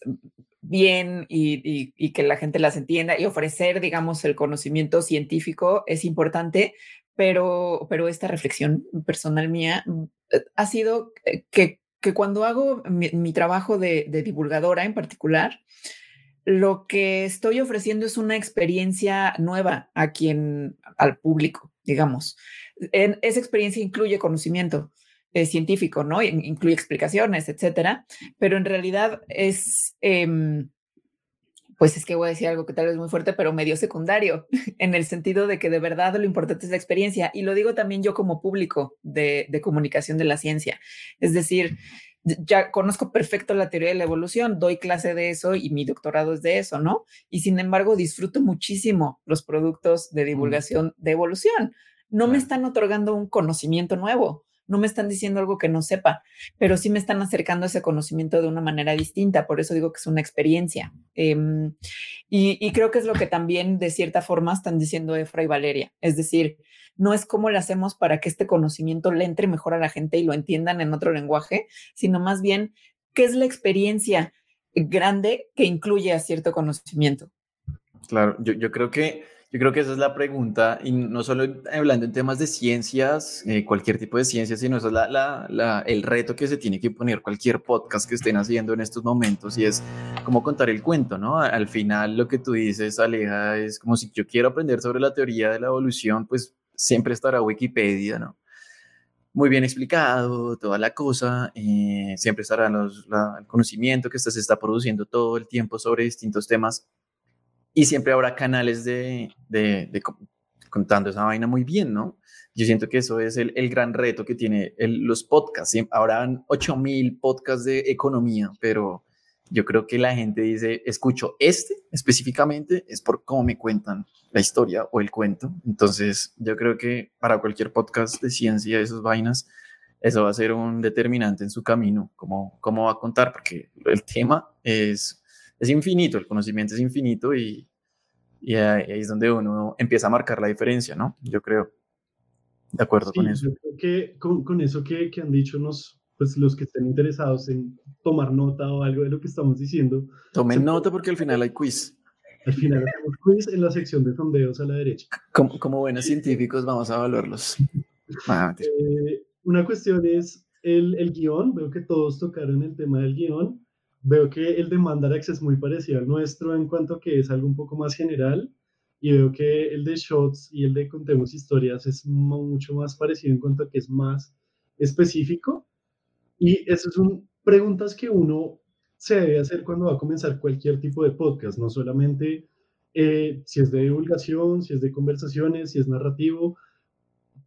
bien y, que la gente las entienda y ofrecer, digamos, el conocimiento científico es importante, pero, pero esta reflexión personal mía eh, ha sido que que cuando hago mi, trabajo de, divulgadora en particular, lo que estoy ofreciendo es una experiencia nueva a quien, al público, digamos. Esa experiencia incluye conocimiento eh, científico, ¿no? Incluye explicaciones, etcétera, pero en realidad es, em, pues es que voy a decir algo que tal vez es muy fuerte, pero medio secundario, *laughs* en el sentido de que de verdad lo importante es la experiencia. Y lo digo también yo como público de, comunicación de la ciencia. Es decir, ya conozco perfecto la teoría de la evolución, doy clase de eso y mi doctorado es de eso, ¿no? Y sin embargo, disfruto muchísimo los productos de divulgación de evolución. No me están otorgando un conocimiento nuevo, no me están diciendo algo que no sepa, pero sí me están acercando a ese conocimiento de una manera distinta. Por eso digo que es una experiencia. Em, y, creo que es lo que también de cierta forma están diciendo Efra y Valeria. Es decir, no es cómo lo hacemos para que este conocimiento le entre mejor a la gente y lo entiendan en otro lenguaje, sino más bien qué es la experiencia grande que incluye a cierto conocimiento. Claro, yo creo que yo creo que esa es la pregunta, y no solo hablando en temas de ciencias, eh, cualquier tipo de ciencia, sino eso es la, la, el reto que se tiene que poner cualquier podcast que estén haciendo en estos momentos, y es cómo contar el cuento, ¿no? Al final lo que tú dices, Aleja, es como si yo quiero aprender sobre la teoría de la evolución, pues siempre estará Wikipedia, ¿no? Muy bien explicado, toda la cosa, eh, siempre estará los, el conocimiento que se está produciendo todo el tiempo sobre distintos temas y siempre habrá canales de, de, contando esa vaina muy bien, ¿no? Yo siento que eso es el, el gran reto que tiene los podcasts. Habrán 8000 podcasts de economía, pero yo creo que la gente dice, escucho este específicamente, es por cómo me cuentan la historia o el cuento. Entonces, yo creo que para cualquier podcast de ciencia, esas vainas, eso va a ser un determinante en su camino, cómo, cómo va a contar, porque el tema es es infinito, el conocimiento es infinito y, y ahí es donde uno empieza a marcar la diferencia, ¿no? Yo creo. De acuerdo con eso. Yo creo que con, con eso que, que, han dicho nos, pues los que estén interesados en tomar nota o algo de lo que estamos diciendo. Tomen nota porque al final hay quiz. Al final hacemos quiz en la sección de sondeos a la derecha. Como, como buenos científicos vamos a evaluarlos. *laughs* Ah, eh, una cuestión es el, el guion. Veo que todos tocaron el tema del guion. Veo que el de Mandarax es muy parecido al nuestro en cuanto que es algo un poco más general y veo que el de Shots y el de Contemos Historias es mucho más parecido en cuanto a que es más específico. Y esas son preguntas que uno se debe hacer cuando va a comenzar cualquier tipo de podcast, no solamente eh, si es de divulgación, si es de conversaciones, si es narrativo.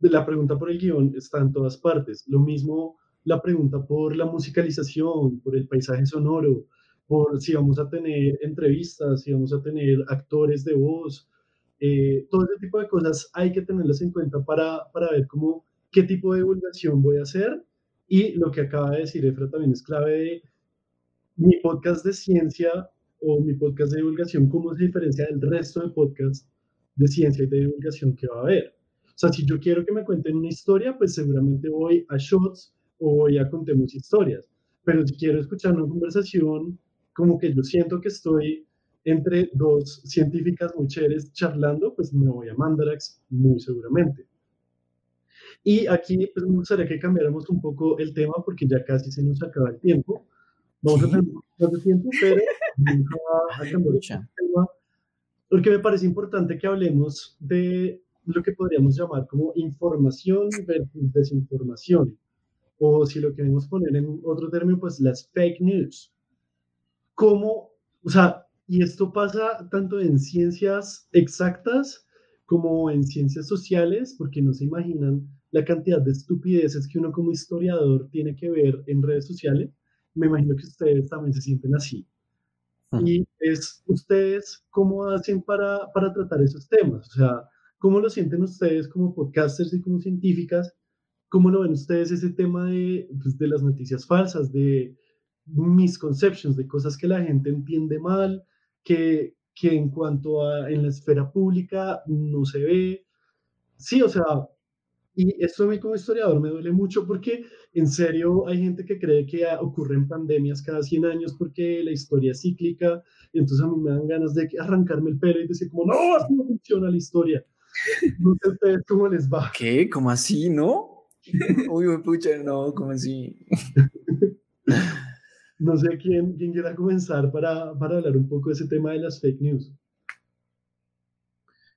La pregunta por el guion está en todas partes. Lo mismo la pregunta por la musicalización, por el paisaje sonoro, por si vamos a tener entrevistas, si vamos a tener actores de voz, eh, todo ese tipo de cosas hay que tenerlas en cuenta para, para ver cómo, qué tipo de divulgación voy a hacer. Y lo que acaba de decir Efra también es clave mi podcast de ciencia o mi podcast de divulgación, cómo se diferencia del resto de podcasts de ciencia y de divulgación que va a haber. O sea, si yo quiero que me cuenten una historia, pues seguramente voy a Shots, o ya contemos historias. Pero si quiero escuchar una conversación, como que yo siento que estoy entre dos científicas muy chéveres charlando, pues me voy a Mandarax muy seguramente. Y aquí pues, me gustaría que cambiáramos un poco el tema porque ya casi se nos acaba el tiempo. Vamos a tener poco de tiempo, pero vamos a, *laughs* cambiar el tema porque me parece importante que hablemos de lo que podríamos llamar como información versus desinformación, o si lo queremos poner en otro término, pues las fake news. ¿Cómo, o sea, y esto pasa tanto en ciencias exactas como en ciencias sociales, porque no se imaginan la cantidad de estupideces que uno como historiador tiene que ver en redes sociales. Me imagino que ustedes también se sienten así. Y es, ¿ustedes cómo hacen para, para tratar esos temas? O sea, ¿cómo lo sienten ustedes como podcasters y como científicas? ¿Cómo lo ven ustedes ese tema de, pues, de las noticias falsas, de misconceptions, de cosas que la gente entiende mal, que, que en cuanto a en la esfera pública no se ve? Sí, o sea, y esto a mí como historiador me duele mucho porque en serio hay gente que cree que ocurren pandemias cada 100 años porque la historia es cíclica. Y entonces a mí me dan ganas de arrancarme el pelo y decir como, no, así no funciona la historia. No sé ustedes cómo les va. ¿Qué? ¿Cómo así, no? *laughs* Uy, pucha, no, ¿cómo así? *laughs* no sé quién, quién quiera comenzar para, para hablar un poco de ese tema de las fake news.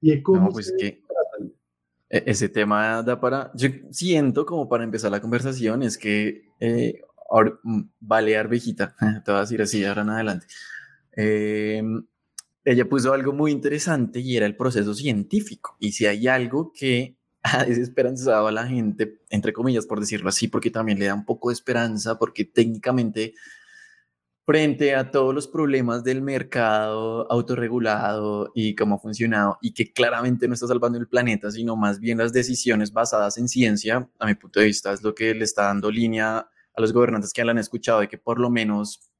Y cómo no, pues que e-, ese tema da para, yo siento como para empezar la conversación, es que eh, mm, vale Arvejita, *laughs* te voy a decir así ahora en adelante, em, ella puso algo muy interesante y era el proceso científico. Y si hay algo que *laughs* ha desesperanzado a la gente, entre comillas, por decirlo así, porque también le da un poco de esperanza, porque técnicamente frente a todos los problemas del mercado autorregulado y cómo ha funcionado y que claramente no está salvando el planeta, sino más bien las decisiones basadas en ciencia, a mi punto de vista, es lo que le está dando línea a los gobernantes que la han escuchado de que por lo menos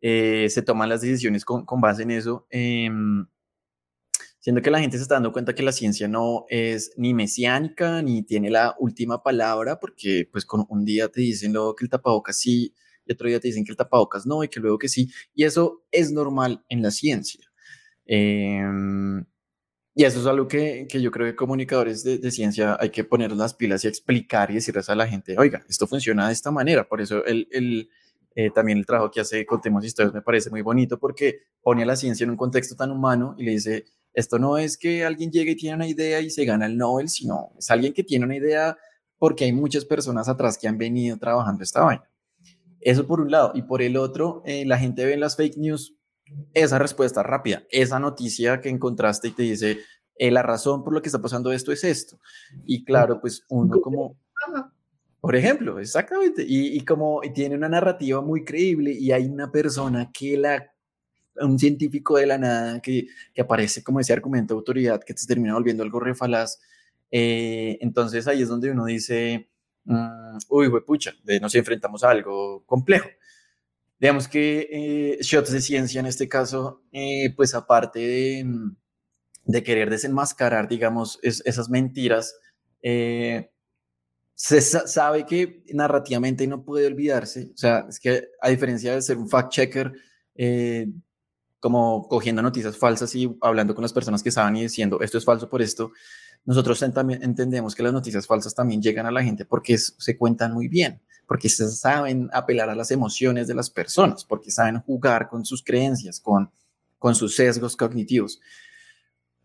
eh, se toman las decisiones con, con base en eso. Eh, siendo que la gente se está dando cuenta que la ciencia no es ni mesiánica ni tiene la última palabra, porque pues con un día te dicen lo que el tapabocas sí y otro día te dicen que el tapabocas no y que luego que sí, y eso es normal en la ciencia. Em, y eso es algo que, que yo creo que comunicadores de, de, ciencia hay que poner las pilas y explicar y decirles a la gente, oiga, esto funciona de esta manera. Por eso el, el eh, también el trabajo que hace Contemos Historias me parece muy bonito porque pone a la ciencia en un contexto tan humano y le dice, esto no es que alguien llegue y tiene una idea y se gana el Nobel, sino es alguien que tiene una idea porque hay muchas personas atrás que han venido trabajando esta vaina. Eso por un lado. Y por el otro, eh, la gente ve en las fake news esa respuesta rápida, esa noticia que encontraste y te dice, eh, la razón por lo que está pasando esto es esto. Y claro, pues uno como... Por ejemplo, exactamente. Y, y como y tiene una narrativa muy creíble y hay una persona que la un científico de la nada que, que, aparece como ese argumento de autoridad que te termina volviendo algo refalaz. Eh, entonces ahí es donde uno dice, Mm, uy, güey, pucha, de, nos enfrentamos a algo complejo. Digamos que eh, shots de ciencia en este caso, eh, pues aparte de, mm, de, querer desenmascarar, digamos, esas mentiras, eh, se sabe que narrativamente no puede olvidarse, o sea, es que a diferencia de ser un fact-checker, como cogiendo noticias falsas y hablando con las personas que saben y diciendo esto es falso por esto, nosotros también entendemos que las noticias falsas también llegan a la gente porque se cuentan muy bien, porque se saben apelar a las emociones de las personas, porque saben jugar con sus creencias, con, con sus sesgos cognitivos.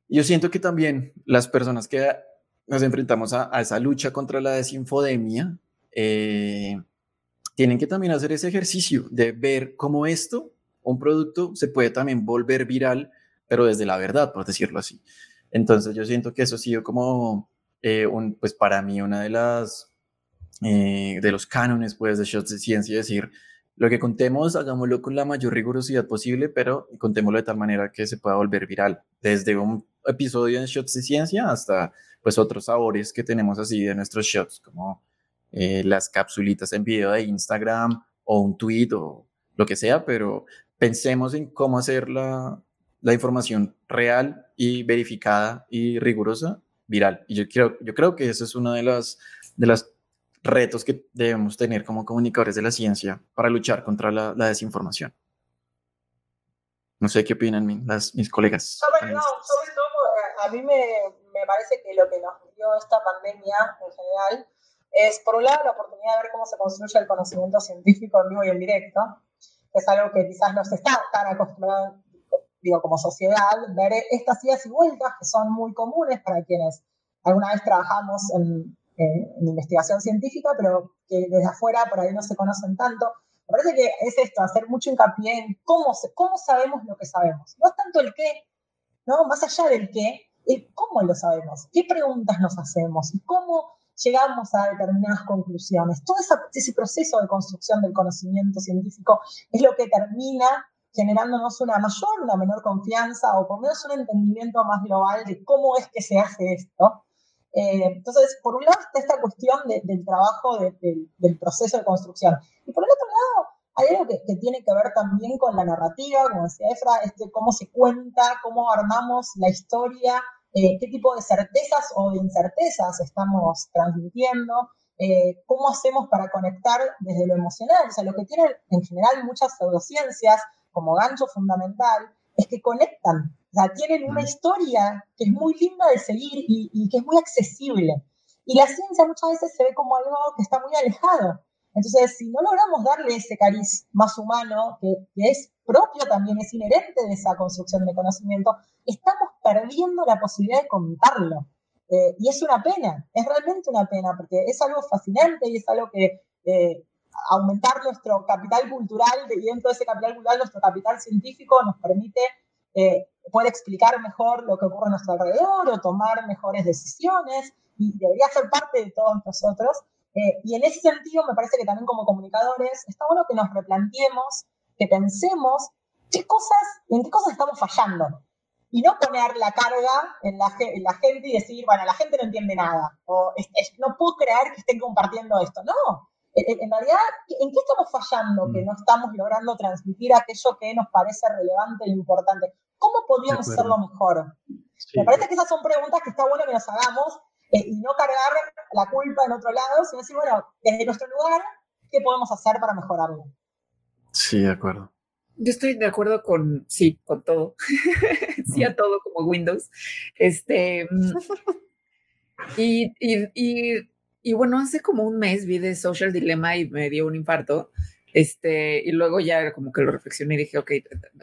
Yo siento que también las personas que nos enfrentamos a, esa lucha contra la desinfodemia, eh, tienen que también hacer ese ejercicio de ver cómo esto, un producto, se puede también volver viral, pero desde la verdad, por decirlo así. Entonces yo siento que eso ha sido como, eh, un, pues para mí, una de las, eh, de los cánones, pues, de Shots de Ciencia, decir, lo que contemos, hagámoslo con la mayor rigurosidad posible, pero contémoslo de tal manera que se pueda volver viral. Desde un episodio de Shots de Ciencia hasta, pues, otros sabores que tenemos así de nuestros shots, como eh, las capsulitas en video de Instagram o un tweet o lo que sea, pero pensemos en cómo hacer la, la información real y verificada y rigurosa viral. Y yo creo, yo creo que eso es uno de los de los retos que debemos tener como comunicadores de la ciencia para luchar contra la, desinformación. No sé qué opinan las, mis colegas. Sobre, no, sobre todo, eh, a mí me, me, parece que lo que nos dio esta pandemia en general es, por un lado, la oportunidad de ver cómo se construye el conocimiento científico en vivo y en directo, es algo que quizás no se está tan acostumbrado digo, como sociedad, ver estas idas y vueltas que son muy comunes para quienes alguna vez trabajamos en, en investigación científica, pero que desde afuera por ahí no se conocen tanto. Me parece que es esto, hacer mucho hincapié en cómo, cómo sabemos lo que sabemos. No es tanto el qué, ¿no? Más allá del qué, el cómo lo sabemos, qué preguntas nos hacemos y cómo llegamos a determinadas conclusiones. Todo ese proceso de construcción del conocimiento científico es lo que termina generándonos una mayor, una menor confianza o por lo menos un entendimiento más global de cómo es que se hace esto. Eh, entonces, por un lado está esta cuestión del trabajo del proceso de construcción. Y por el otro lado, hay algo que, tiene que ver también con la narrativa, como decía Efra, este, cómo se cuenta, cómo armamos la historia, eh, qué tipo de certezas o de incertezas estamos transmitiendo, eh, cómo hacemos para conectar desde lo emocional. O sea, lo que tienen en general muchas pseudociencias como gancho fundamental es que conectan, o sea, tienen una historia que es muy linda de seguir y, que es muy accesible. Y la ciencia muchas veces se ve como algo que está muy alejado. Entonces, si no logramos darle ese cariz más humano, que, es propio también, es inherente de esa construcción de conocimiento, estamos perdiendo la posibilidad de contarlo. Eh, y es una pena, es realmente una pena, porque es algo fascinante y es algo que eh, aumentar nuestro capital cultural, y dentro de ese capital cultural, nuestro capital científico nos permite eh, poder explicar mejor lo que ocurre a nuestro alrededor o tomar mejores decisiones, y debería ser parte de todos nosotros. Eh, y en ese sentido, me parece que también como comunicadores está bueno que nos replanteemos, que pensemos qué cosas, en qué cosas estamos fallando. Y no poner la carga en la, en la gente y decir, bueno, la gente no entiende nada. O no puedo creer que estén compartiendo esto. No. En, realidad, ¿en qué estamos fallando que mm. no estamos logrando transmitir aquello que nos parece relevante e importante? ¿Cómo podríamos hacerlo mejor? Me parece que esas son preguntas que está bueno que nos hagamos y no cargar la culpa en otro lado, sino decir, bueno, desde nuestro lugar, ¿qué podemos hacer para mejorarlo? Sí, de acuerdo. Yo estoy de acuerdo con, sí, con todo. *laughs* sí a todo como Windows. Este, mm, y, y, y, y, bueno, hace como un mes vi de Social Dilemma y me dio un infarto. Este, y luego ya como que lo reflexioné y dije, ok,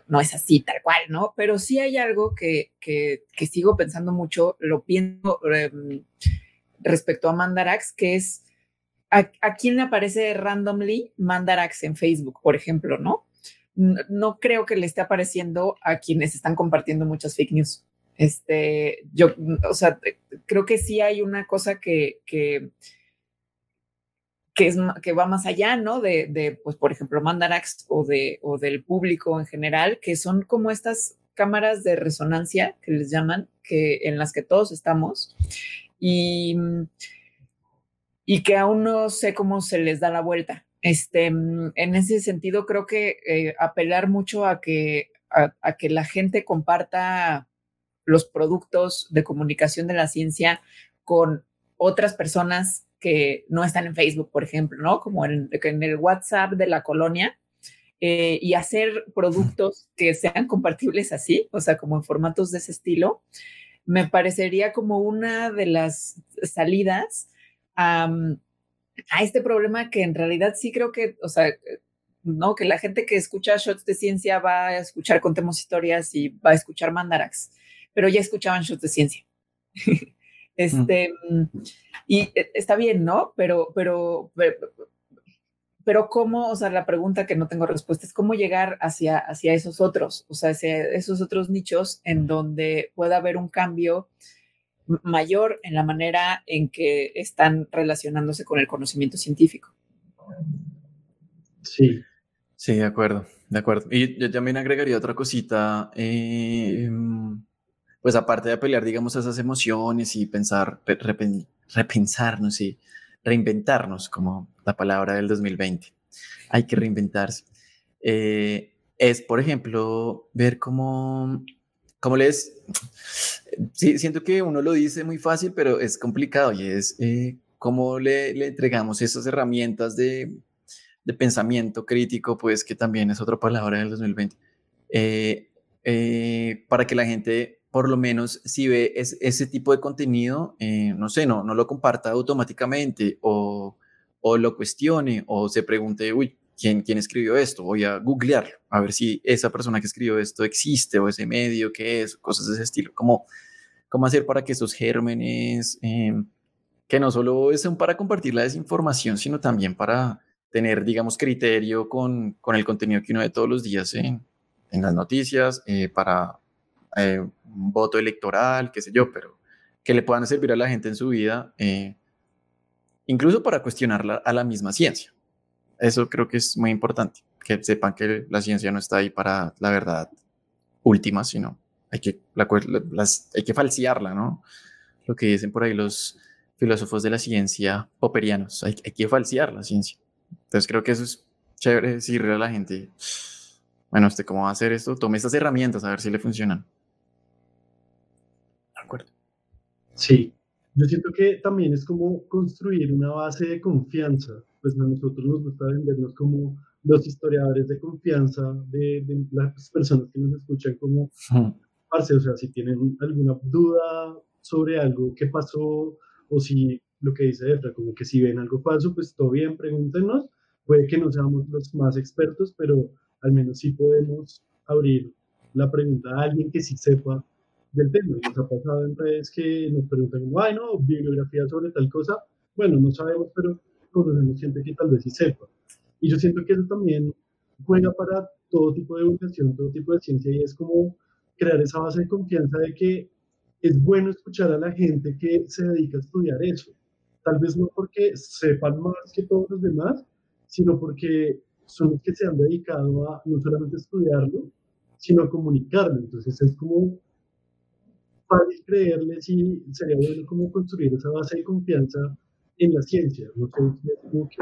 no es así tal cual, ¿no? Pero sí hay algo que, que, que sigo pensando mucho, lo pienso em, respecto a Mandarax, que es a, quién le aparece randomly Mandarax en Facebook, por ejemplo, ¿no? ¿no? creo que le esté apareciendo a quienes están compartiendo muchas fake news. Este, yo, o sea, creo que sí hay una cosa que, que que, es, que va más allá, ¿no? De, pues, por ejemplo, Mandarax o, de, o del público en general, que son como estas cámaras de resonancia que les llaman, que, en las que todos estamos, y, y que aún no sé cómo se les da la vuelta. Este, en ese sentido, creo que eh, apelar mucho a que, a que la gente comparta los productos de comunicación de la ciencia con otras personas que no están en Facebook, por ejemplo, ¿no? Como en, en el WhatsApp de la colonia, eh, y hacer productos que sean compatibles así, o sea, como en formatos de ese estilo, me parecería como una de las salidas a este problema que en realidad sí creo que, o sea, no, que la gente que escucha shots de ciencia va a escuchar Contemos Historias y va a escuchar Mandarax, pero ya escuchaban shots de ciencia. *laughs* Este, y e, está bien, ¿no? Pero, pero, pero, ¿cómo? O sea, la pregunta que no tengo respuesta es cómo llegar hacia, hacia esos otros, o sea, hacia esos otros nichos en donde pueda haber un cambio mayor en la manera en que están relacionándose con el conocimiento científico. Sí. Sí, de acuerdo, de acuerdo. Y yo también agregaría otra cosita. Eh, pues aparte de pelear, digamos, esas emociones y pensar, repensarnos y reinventarnos, como la palabra del 2020, hay que reinventarse. Eh, es, por ejemplo, ver cómo, cómo les... Siento que uno lo dice muy fácil, pero es complicado y es eh, cómo le, entregamos esas herramientas de, de, pensamiento crítico, pues que también es otra palabra del 2020, eh, eh, para que la gente por lo menos si ve ese tipo de contenido, eh, no sé, no, no lo comparta automáticamente o, o, lo cuestione o se pregunte, uy, ¿quién, ¿quién escribió esto? Voy a googlear a ver si esa persona que escribió esto existe o ese medio, qué es, cosas de ese estilo. ¿Cómo, cómo hacer para que esos gérmenes, em, que no solo son para compartir la desinformación, sino también para tener, digamos, criterio con, con el contenido que uno ve todos los días en, en las noticias, eh, para eh, voto electoral, qué sé yo, pero que le puedan servir a la gente en su vida, eh, incluso para cuestionarla a la misma ciencia. Eso creo que es muy importante, que sepan que la ciencia no está ahí para la verdad última, sino hay que, las, hay que falsearla, ¿no? Lo que dicen por ahí los filósofos de la ciencia popperianos, hay, hay que falsear la ciencia. Entonces creo que eso es chévere decirle a la gente, bueno, ¿usted cómo va a hacer esto? Tome estas herramientas a ver si le funcionan. Sí, yo siento que también es como construir una base de confianza. Pues a nosotros nos gusta vendernos como los historiadores de confianza de, las personas que nos escuchan como, parce, o sea, si tienen alguna duda sobre algo que pasó o si lo que dice Efra, como que si ven algo falso, pues todo bien, pregúntenos. Puede que no seamos los más expertos, pero al menos sí podemos abrir la pregunta a alguien que sí sepa del tema. Nos ha pasado en redes que nos preguntan, ay, no, bibliografía sobre tal cosa. Bueno, no sabemos, pero conocemos gente que tal vez sí sepa. Y yo siento que eso también juega para todo tipo de educación, todo tipo de ciencia, y es como crear esa base de confianza de que es bueno escuchar a la gente que se dedica a estudiar eso. Tal vez no porque sepan más que todos los demás, sino porque son los que se han dedicado a no solamente estudiarlo, sino a comunicarlo. Entonces es como fácil creerles y sería bueno como construir esa base de confianza en la ciencia. No sé cómo que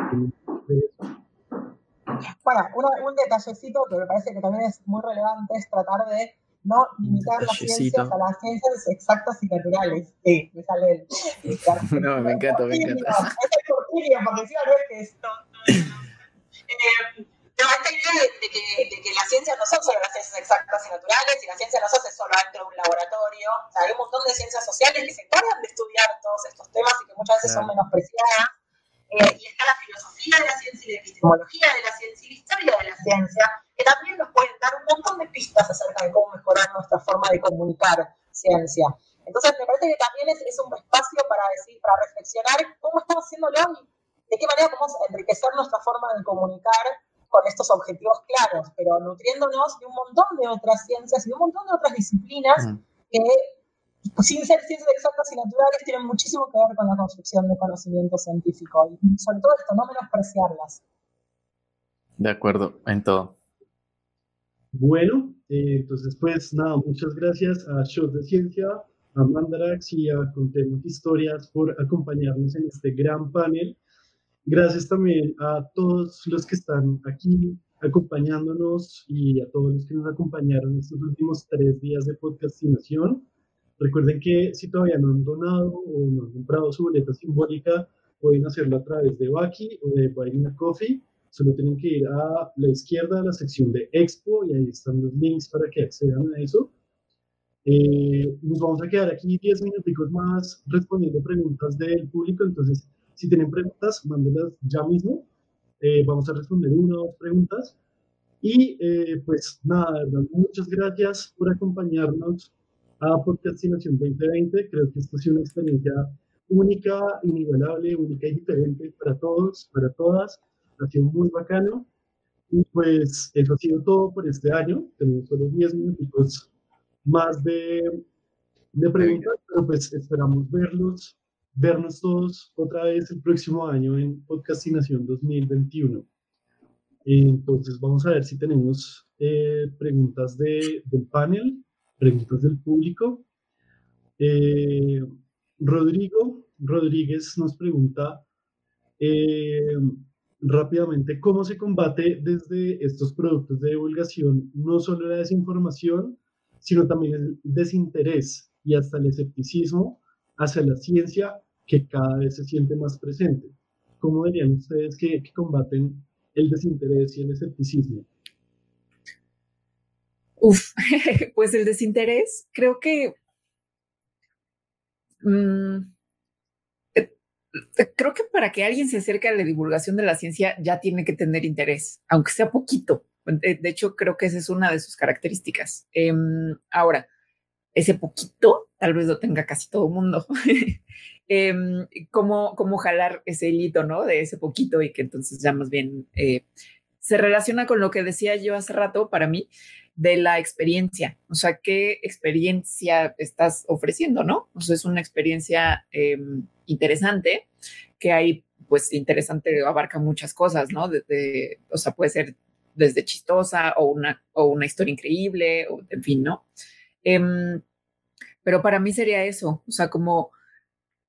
bueno, un detallecito que me parece que también es muy relevante es tratar de no limitar las ciencias a las ciencias exactas y naturales. Sí, me sale el... *laughs* no, me encanta, me encanta. Es el porque si no es que esto eh, *laughs* no, esta idea de, que, de, que, las ciencias no son solo las ciencias exactas y naturales y la ciencia no se hace solo dentro de un laboratorio. O sea, hay un montón de ciencias sociales que se encargan de estudiar todos estos temas y que muchas veces son menospreciadas. Eh, y está la filosofía de la ciencia y la epistemología de la ciencia y la historia de la ciencia, que también nos pueden dar un montón de pistas acerca de cómo mejorar nuestra forma de comunicar ciencia. Entonces, me parece que también es, es un espacio para decir, para reflexionar cómo estamos haciéndolo y de qué manera podemos enriquecer nuestra forma de comunicar con estos objetivos claros, pero nutriéndonos de un montón de otras ciencias y de un montón de otras disciplinas que, sin ser ciencias exactas y naturales, tienen muchísimo que ver con la construcción de conocimiento científico. Y sobre todo esto, no menospreciarlas. De acuerdo, en todo. Bueno, eh, entonces pues nada, muchas gracias a Shows de Ciencia, a Mandarax y a Contemos Historias por acompañarnos en este gran panel. Gracias también a todos los que están aquí acompañándonos y a todos los que nos acompañaron estos últimos tres días de podcastinación. Recuerden que si todavía no han donado o no han comprado su boleta simbólica, pueden hacerlo a través de Baki o de Buying a Coffee. Solo tienen que ir a la izquierda a la sección de Expo y ahí están los links para que accedan a eso. Eh, nos vamos a quedar aquí 10 minutos más respondiendo preguntas del público, entonces si tienen preguntas, mándenlas ya mismo. Eh, vamos a responder una o dos preguntas. Y eh, pues nada, muchas gracias por acompañarnos a Podcastinación 2020. Creo que esta ha sido una experiencia única, inigualable, única y diferente para todos, para todas. Ha sido muy bacano. Y pues eso ha sido todo por este año. Tenemos solo 10 minutos más de, de preguntas, pero pues esperamos verlos vernos todos otra vez el próximo año en Podcastinación 2021. Entonces vamos a ver si tenemos eh, preguntas de, del panel, preguntas del público. Eh, Rodrigo Rodríguez nos pregunta eh, rápidamente cómo se combate desde estos productos de divulgación no solo la desinformación, sino también el desinterés y hasta el escepticismo hacia la ciencia que cada vez se siente más presente. ¿Cómo dirían ustedes que, combaten el desinterés y el escepticismo? Uf, *laughs* pues el desinterés, creo que mm, creo que para que alguien se acerque a la divulgación de la ciencia ya tiene que tener interés, aunque sea poquito. De, hecho, creo que esa es una de sus características. Em, ahora, ese poquito tal vez lo tenga casi todo el mundo. *laughs* ¿cómo, ¿Cómo jalar ese hilito, no? De ese poquito y que entonces ya más bien eh, se relaciona con lo que decía yo hace rato para mí de la experiencia. O sea, ¿qué experiencia estás ofreciendo, no? O sea, es una experiencia em, interesante que hay, pues interesante, abarca muchas cosas, ¿no? Desde, o sea, puede ser desde chistosa o una, o una historia increíble, o en fin, ¿no? Em, pero para mí sería eso, o sea, como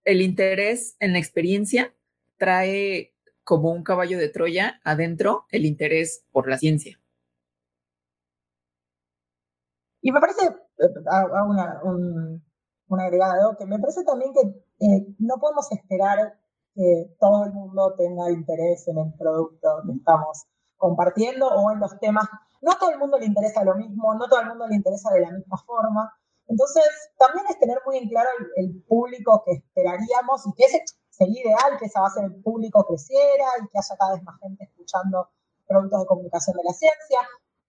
el interés en la experiencia trae como un caballo de Troya adentro el interés por la ciencia. Y me parece, eh, un, un, agregado, que me parece también que eh, no podemos esperar que todo el mundo tenga interés en el producto que estamos compartiendo o en los temas. No a todo el mundo le interesa lo mismo, no todo el mundo le interesa de la misma forma. Entonces, también es tener muy en claro el, público que esperaríamos y que ese sería ideal que esa base de público creciera y que haya cada vez más gente escuchando productos de comunicación de la ciencia.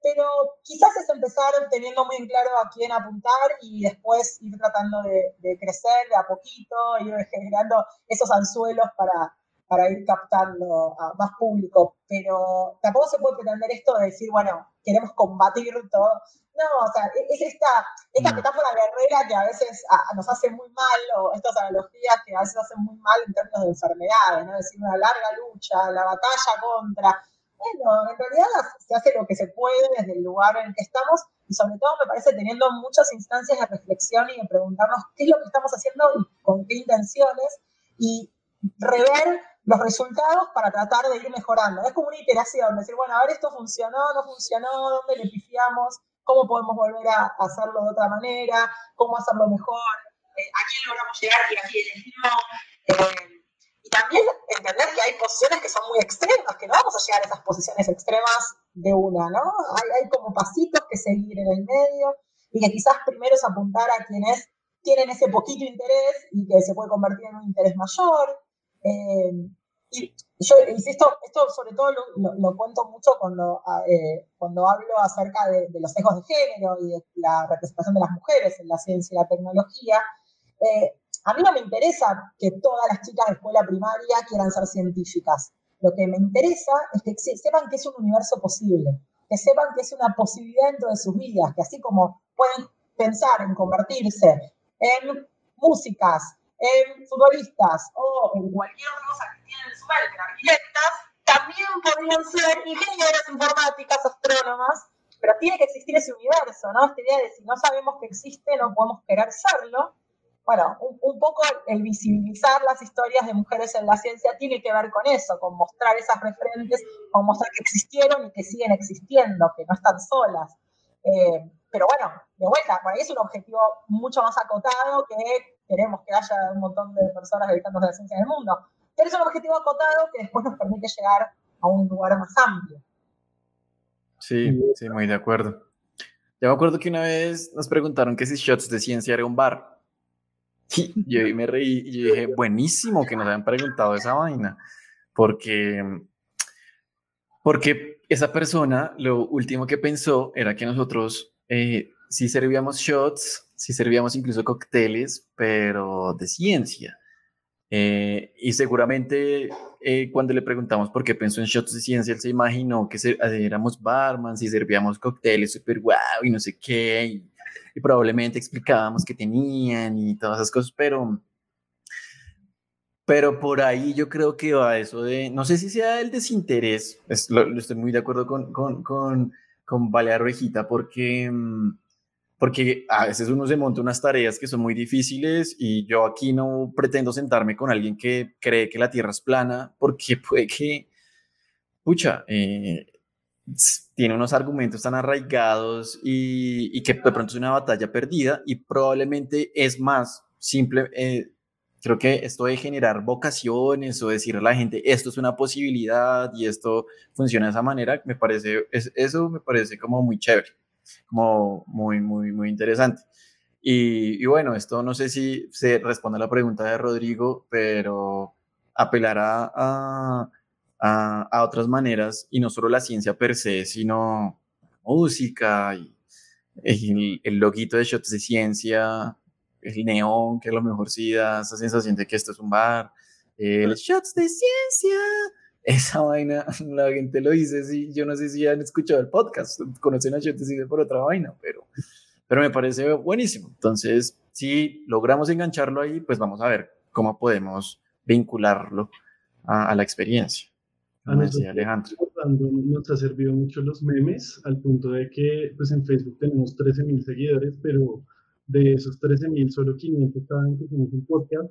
Pero quizás es empezar teniendo muy en claro a quién apuntar y después ir tratando de, de crecer de a poquito, ir generando esos anzuelos para, para ir captando a más público, pero tampoco se puede pretender esto de decir, bueno, queremos combatir todo. No, o sea, es esta, esta mm. metáfora guerrera que a veces nos hace muy mal, o estas analogías que a veces hacen muy mal en términos de enfermedades, ¿no? decir, una larga lucha, la batalla contra. Bueno, en realidad se hace lo que se puede desde el lugar en el que estamos y sobre todo me parece teniendo muchas instancias de reflexión y de preguntarnos qué es lo que estamos haciendo y con qué intenciones y rever los resultados para tratar de ir mejorando. Es como una iteración, decir, bueno, a ver, esto funcionó, no funcionó, dónde le pifiamos, cómo podemos volver a hacerlo de otra manera, cómo hacerlo mejor, eh, a quién logramos llegar y a quiénes no. Eh, y también entender que hay posiciones que son muy extremas, que no vamos a llegar a esas posiciones extremas de una, ¿no? Hay, hay como pasitos que seguir en el medio y que quizás primero es apuntar a quienes tienen ese poquito interés y que se puede convertir en un interés mayor, eh, y yo insisto, esto sobre todo lo, cuento mucho cuando, ah, eh, cuando hablo acerca de, los sesgos de género y de la representación de las mujeres en la ciencia y la tecnología. Eh, a mí no me interesa que todas las chicas de escuela primaria quieran ser científicas. Lo que me interesa es que sepan que es un universo posible, que sepan que es una posibilidad dentro de sus vidas, que así como pueden pensar en convertirse en músicas, en futbolistas o en cualquier cosa que tienen en su mente, arquitectas, también podrían ser ingenieras informáticas, astrónomas, pero tiene que existir ese universo, ¿no? Esta idea de si no sabemos que existe, no podemos querer serlo. Bueno, un, poco el visibilizar las historias de mujeres en la ciencia tiene que ver con eso, con mostrar esas referentes, con mostrar que existieron y que siguen existiendo, que no están solas. Eh, pero bueno, de vuelta, por ahí es un objetivo mucho más acotado que queremos que haya un montón de personas dedicándose a la ciencia en el mundo. Pero es un objetivo acotado que después nos permite llegar a un lugar más amplio. Sí, sí, muy de acuerdo. Yo me acuerdo que una vez nos preguntaron que si Shots de Ciencia era un bar. Y yo me reí y dije, buenísimo que nos hayan preguntado esa vaina, porque, porque esa persona lo último que pensó era que nosotros eh, sí servíamos shots, sí servíamos incluso cócteles, pero de ciencia. Eh, y seguramente eh, cuando le preguntamos por qué pensó en shots de ciencia, él se imaginó que éramos barman, si servíamos cócteles súper guau y no sé qué, y, probablemente explicábamos qué tenían y todas esas cosas, pero, pero por ahí yo creo que va eso de, no sé si sea el desinterés, lo, estoy muy de acuerdo con, con, con, con Balear porque... Mm, porque a veces uno se monta unas tareas que son muy difíciles y yo aquí no pretendo sentarme con alguien que cree que la Tierra es plana, porque *laughs* puede que, pucha, eh, tiene unos argumentos tan arraigados y, que de pronto es una batalla perdida y probablemente es más simple. Eh, creo que esto de generar vocaciones o decirle a la gente esto es una posibilidad y esto funciona de esa manera, me parece, eso me parece como muy chévere como muy, muy, muy interesante. Y, bueno, esto no sé si se responde a la pregunta de Rodrigo, pero, apelar a, a, otras maneras y no solo la ciencia per se, sino música y el, el loguito de shots de ciencia, el neón, que a lo mejor sí da esa sensación de que esto es un bar, el shots de ciencia, esa vaina, *laughs* la gente lo dice, sí, yo no sé si han escuchado el podcast, conocen a ciencia por otra vaina, pero, pero me parece buenísimo. Entonces, si logramos engancharlo ahí, pues vamos a ver cómo podemos vincularlo a, la experiencia. A nosotros, Alejandro. Nos ha servido mucho los memes, al punto de que pues en Facebook tenemos 13 mil seguidores, pero de esos 13 mil, solo 500 saben que somos un podcast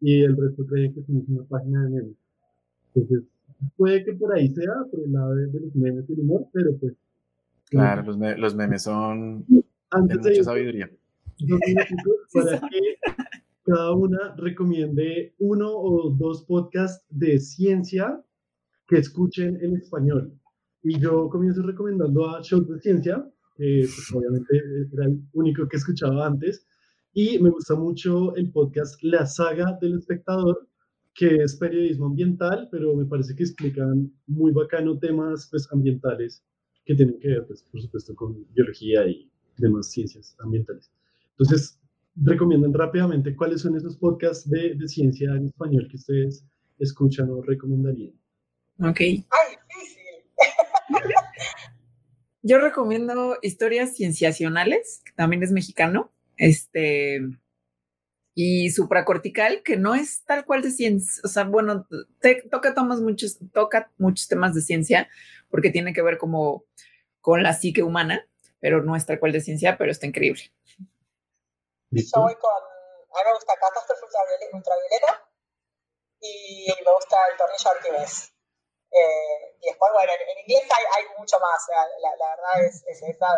y el resto cree que somos una página de memes. Entonces, puede que por ahí sea, por el lado de, los memes y el humor, pero pues. Claro, los, los memes son antes de mucha sabiduría. *laughs* para que cada una recomiende uno o dos podcasts de ciencia que escuchen en español. Y yo comienzo recomendando a Show de Ciencia, que pues, *laughs* obviamente era el único que escuchaba antes, y me gusta mucho el podcast La Saga del Espectador, que es periodismo ambiental, pero me parece que explican muy bacano temas pues, ambientales que tienen que ver, pues, por supuesto, con biología y demás ciencias ambientales. Entonces, recomiendan rápidamente cuáles son esos podcasts de, de ciencia en español que ustedes escuchan o recomendarían. Ok. *laughs* Yo recomiendo Historias Cienciacionales, que también es mexicano, este, y supracortical, que no es tal cual de ciencia, o sea, bueno, toca, muchos, toca muchos temas de ciencia, porque tiene que ver como con la psique humana, pero no es tal cual de ciencia, pero está increíble. Yo voy con, a mí me gusta Catástrofe Ultravioleta y me gusta el tornillo Arquímedes. Eh, y después, bueno, en, inglés hay, hay, mucho más, la, la, verdad es, es, esa,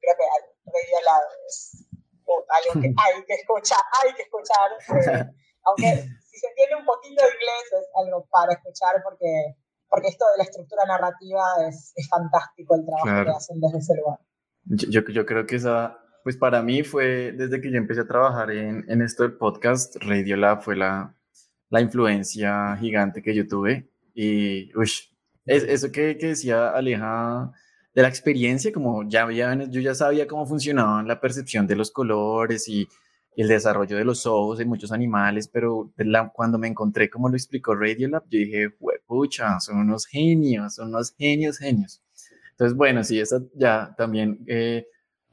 creo que Radio Lab algo que hay que escuchar, hay que escuchar, eh, aunque *laughs* si se tiene un poquito de inglés es algo para escuchar porque, porque esto de la estructura narrativa es, es fantástico el trabajo que hacen desde ese lugar. Yo, yo creo que esa, pues para mí fue desde que yo empecé a trabajar en, en esto del podcast, Radiolab fue la, la influencia gigante que yo tuve. Y, uy, es, eso que, que, decía Aleja de la experiencia, como ya, ya yo ya sabía cómo funcionaba la percepción de los colores y, el desarrollo de los ojos en muchos animales, pero cuando me encontré como lo explicó Radiolab, yo dije, pucha, son unos genios, son unos genios, genios. Entonces, bueno, sí, eso ya también eh,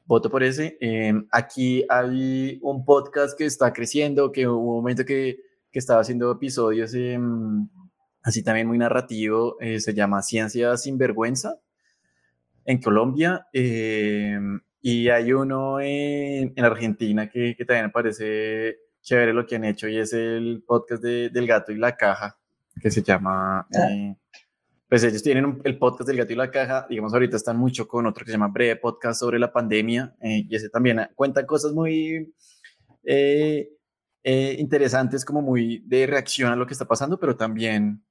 voto por ese. Em, aquí hay un podcast que está creciendo, que hubo un momento que, que estaba haciendo episodios em, así también muy narrativo, eh, se llama Ciencia sin Vergüenza en Colombia. Em, y hay uno en, en Argentina que, que, también me parece chévere lo que han hecho y es el podcast de, del gato y la caja, que se llama... Ah. Eh, pues ellos tienen el podcast del gato y la caja, digamos ahorita están mucho con otro que se llama Breve Podcast sobre la pandemia, eh, y ese también cuenta cosas muy eh, eh, interesantes, como muy de reacción a lo que está pasando, pero también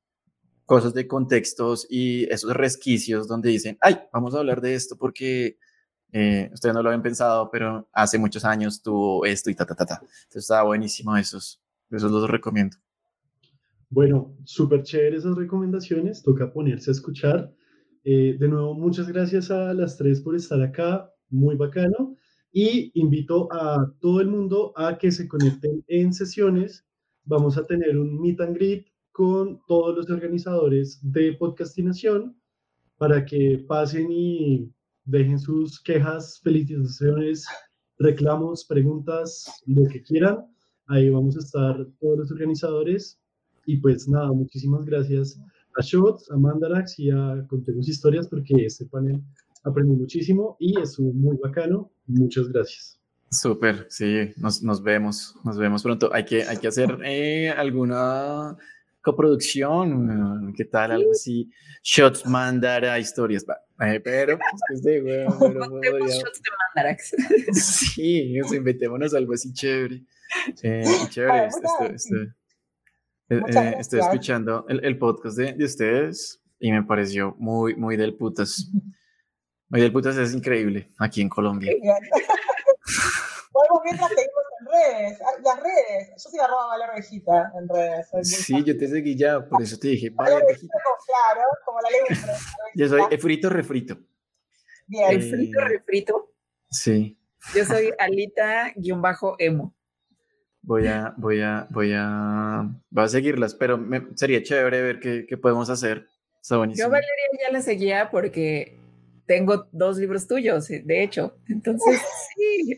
cosas de contextos y esos resquicios donde dicen, ay, vamos a hablar de esto porque ustedes no lo habían pensado, pero hace muchos años tuvo esto y ta, ta, ta, ta. Entonces estaba buenísimo esos, esos los recomiendo. Bueno, súper chévere esas recomendaciones, toca ponerse a escuchar. Eh, de nuevo, muchas gracias a las tres por estar acá, muy bacano. Y invito a todo el mundo a que se conecten en sesiones. Vamos a tener un meet and greet con todos los organizadores de podcastinación para que pasen y dejen sus quejas, felicitaciones, reclamos, preguntas, lo que quieran. Ahí vamos a estar todos los organizadores y pues nada, muchísimas gracias a Shots, a Mandarax y a Contemos Historias porque este panel aprendí muchísimo y estuvo muy bacano. Muchas gracias. Súper, sí, nos, nos, vemos, nos vemos pronto. Hay que, hay que hacer eh, alguna coproducción, ¿qué tal? Algo así. Shots Mandara Historias, eh, pero pues de *laughs* shots de Mandarax. *laughs* Sí, inventémonos algo así chévere. *laughs* Eh, chévere, esto, esto, eh, eh, estoy escuchando el, el podcast de, de, ustedes y me pareció muy, muy del putas. Muy del putas es increíble aquí en Colombia. Podemos mientras seguimos redes. Ah, las redes. Yo soy arroba Valer Vejita en redes. Sí, yo te seguí ya, por eso te dije, Valer Vejita. Claro, como la ley Yo soy frito refrito. Bien. frito refrito? Sí. Yo soy Alita-emo. Voy a, voy a, voy a, voy a seguirlas, pero me, sería chévere ver qué, qué podemos hacer. Está buenísimo. Yo Valeria ya la seguía porque tengo dos libros tuyos, de hecho. Entonces, sí.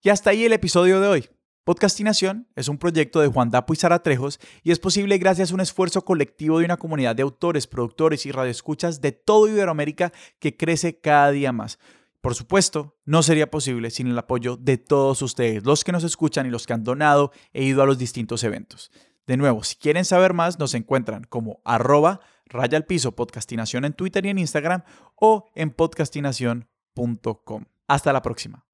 Y hasta ahí el episodio de hoy. Podcastinación es un proyecto de Juan Dapo y Sara Trejos y es posible gracias a un esfuerzo colectivo de una comunidad de autores, productores y radioescuchas de todo Iberoamérica que crece cada día más. Por supuesto, no sería posible sin el apoyo de todos ustedes, los que nos escuchan y los que han donado e ido a los distintos eventos. De nuevo, si quieren saber más, nos encuentran como arroba raya al piso podcastinación en Twitter y en Instagram o en podcastinación.com. Hasta la próxima.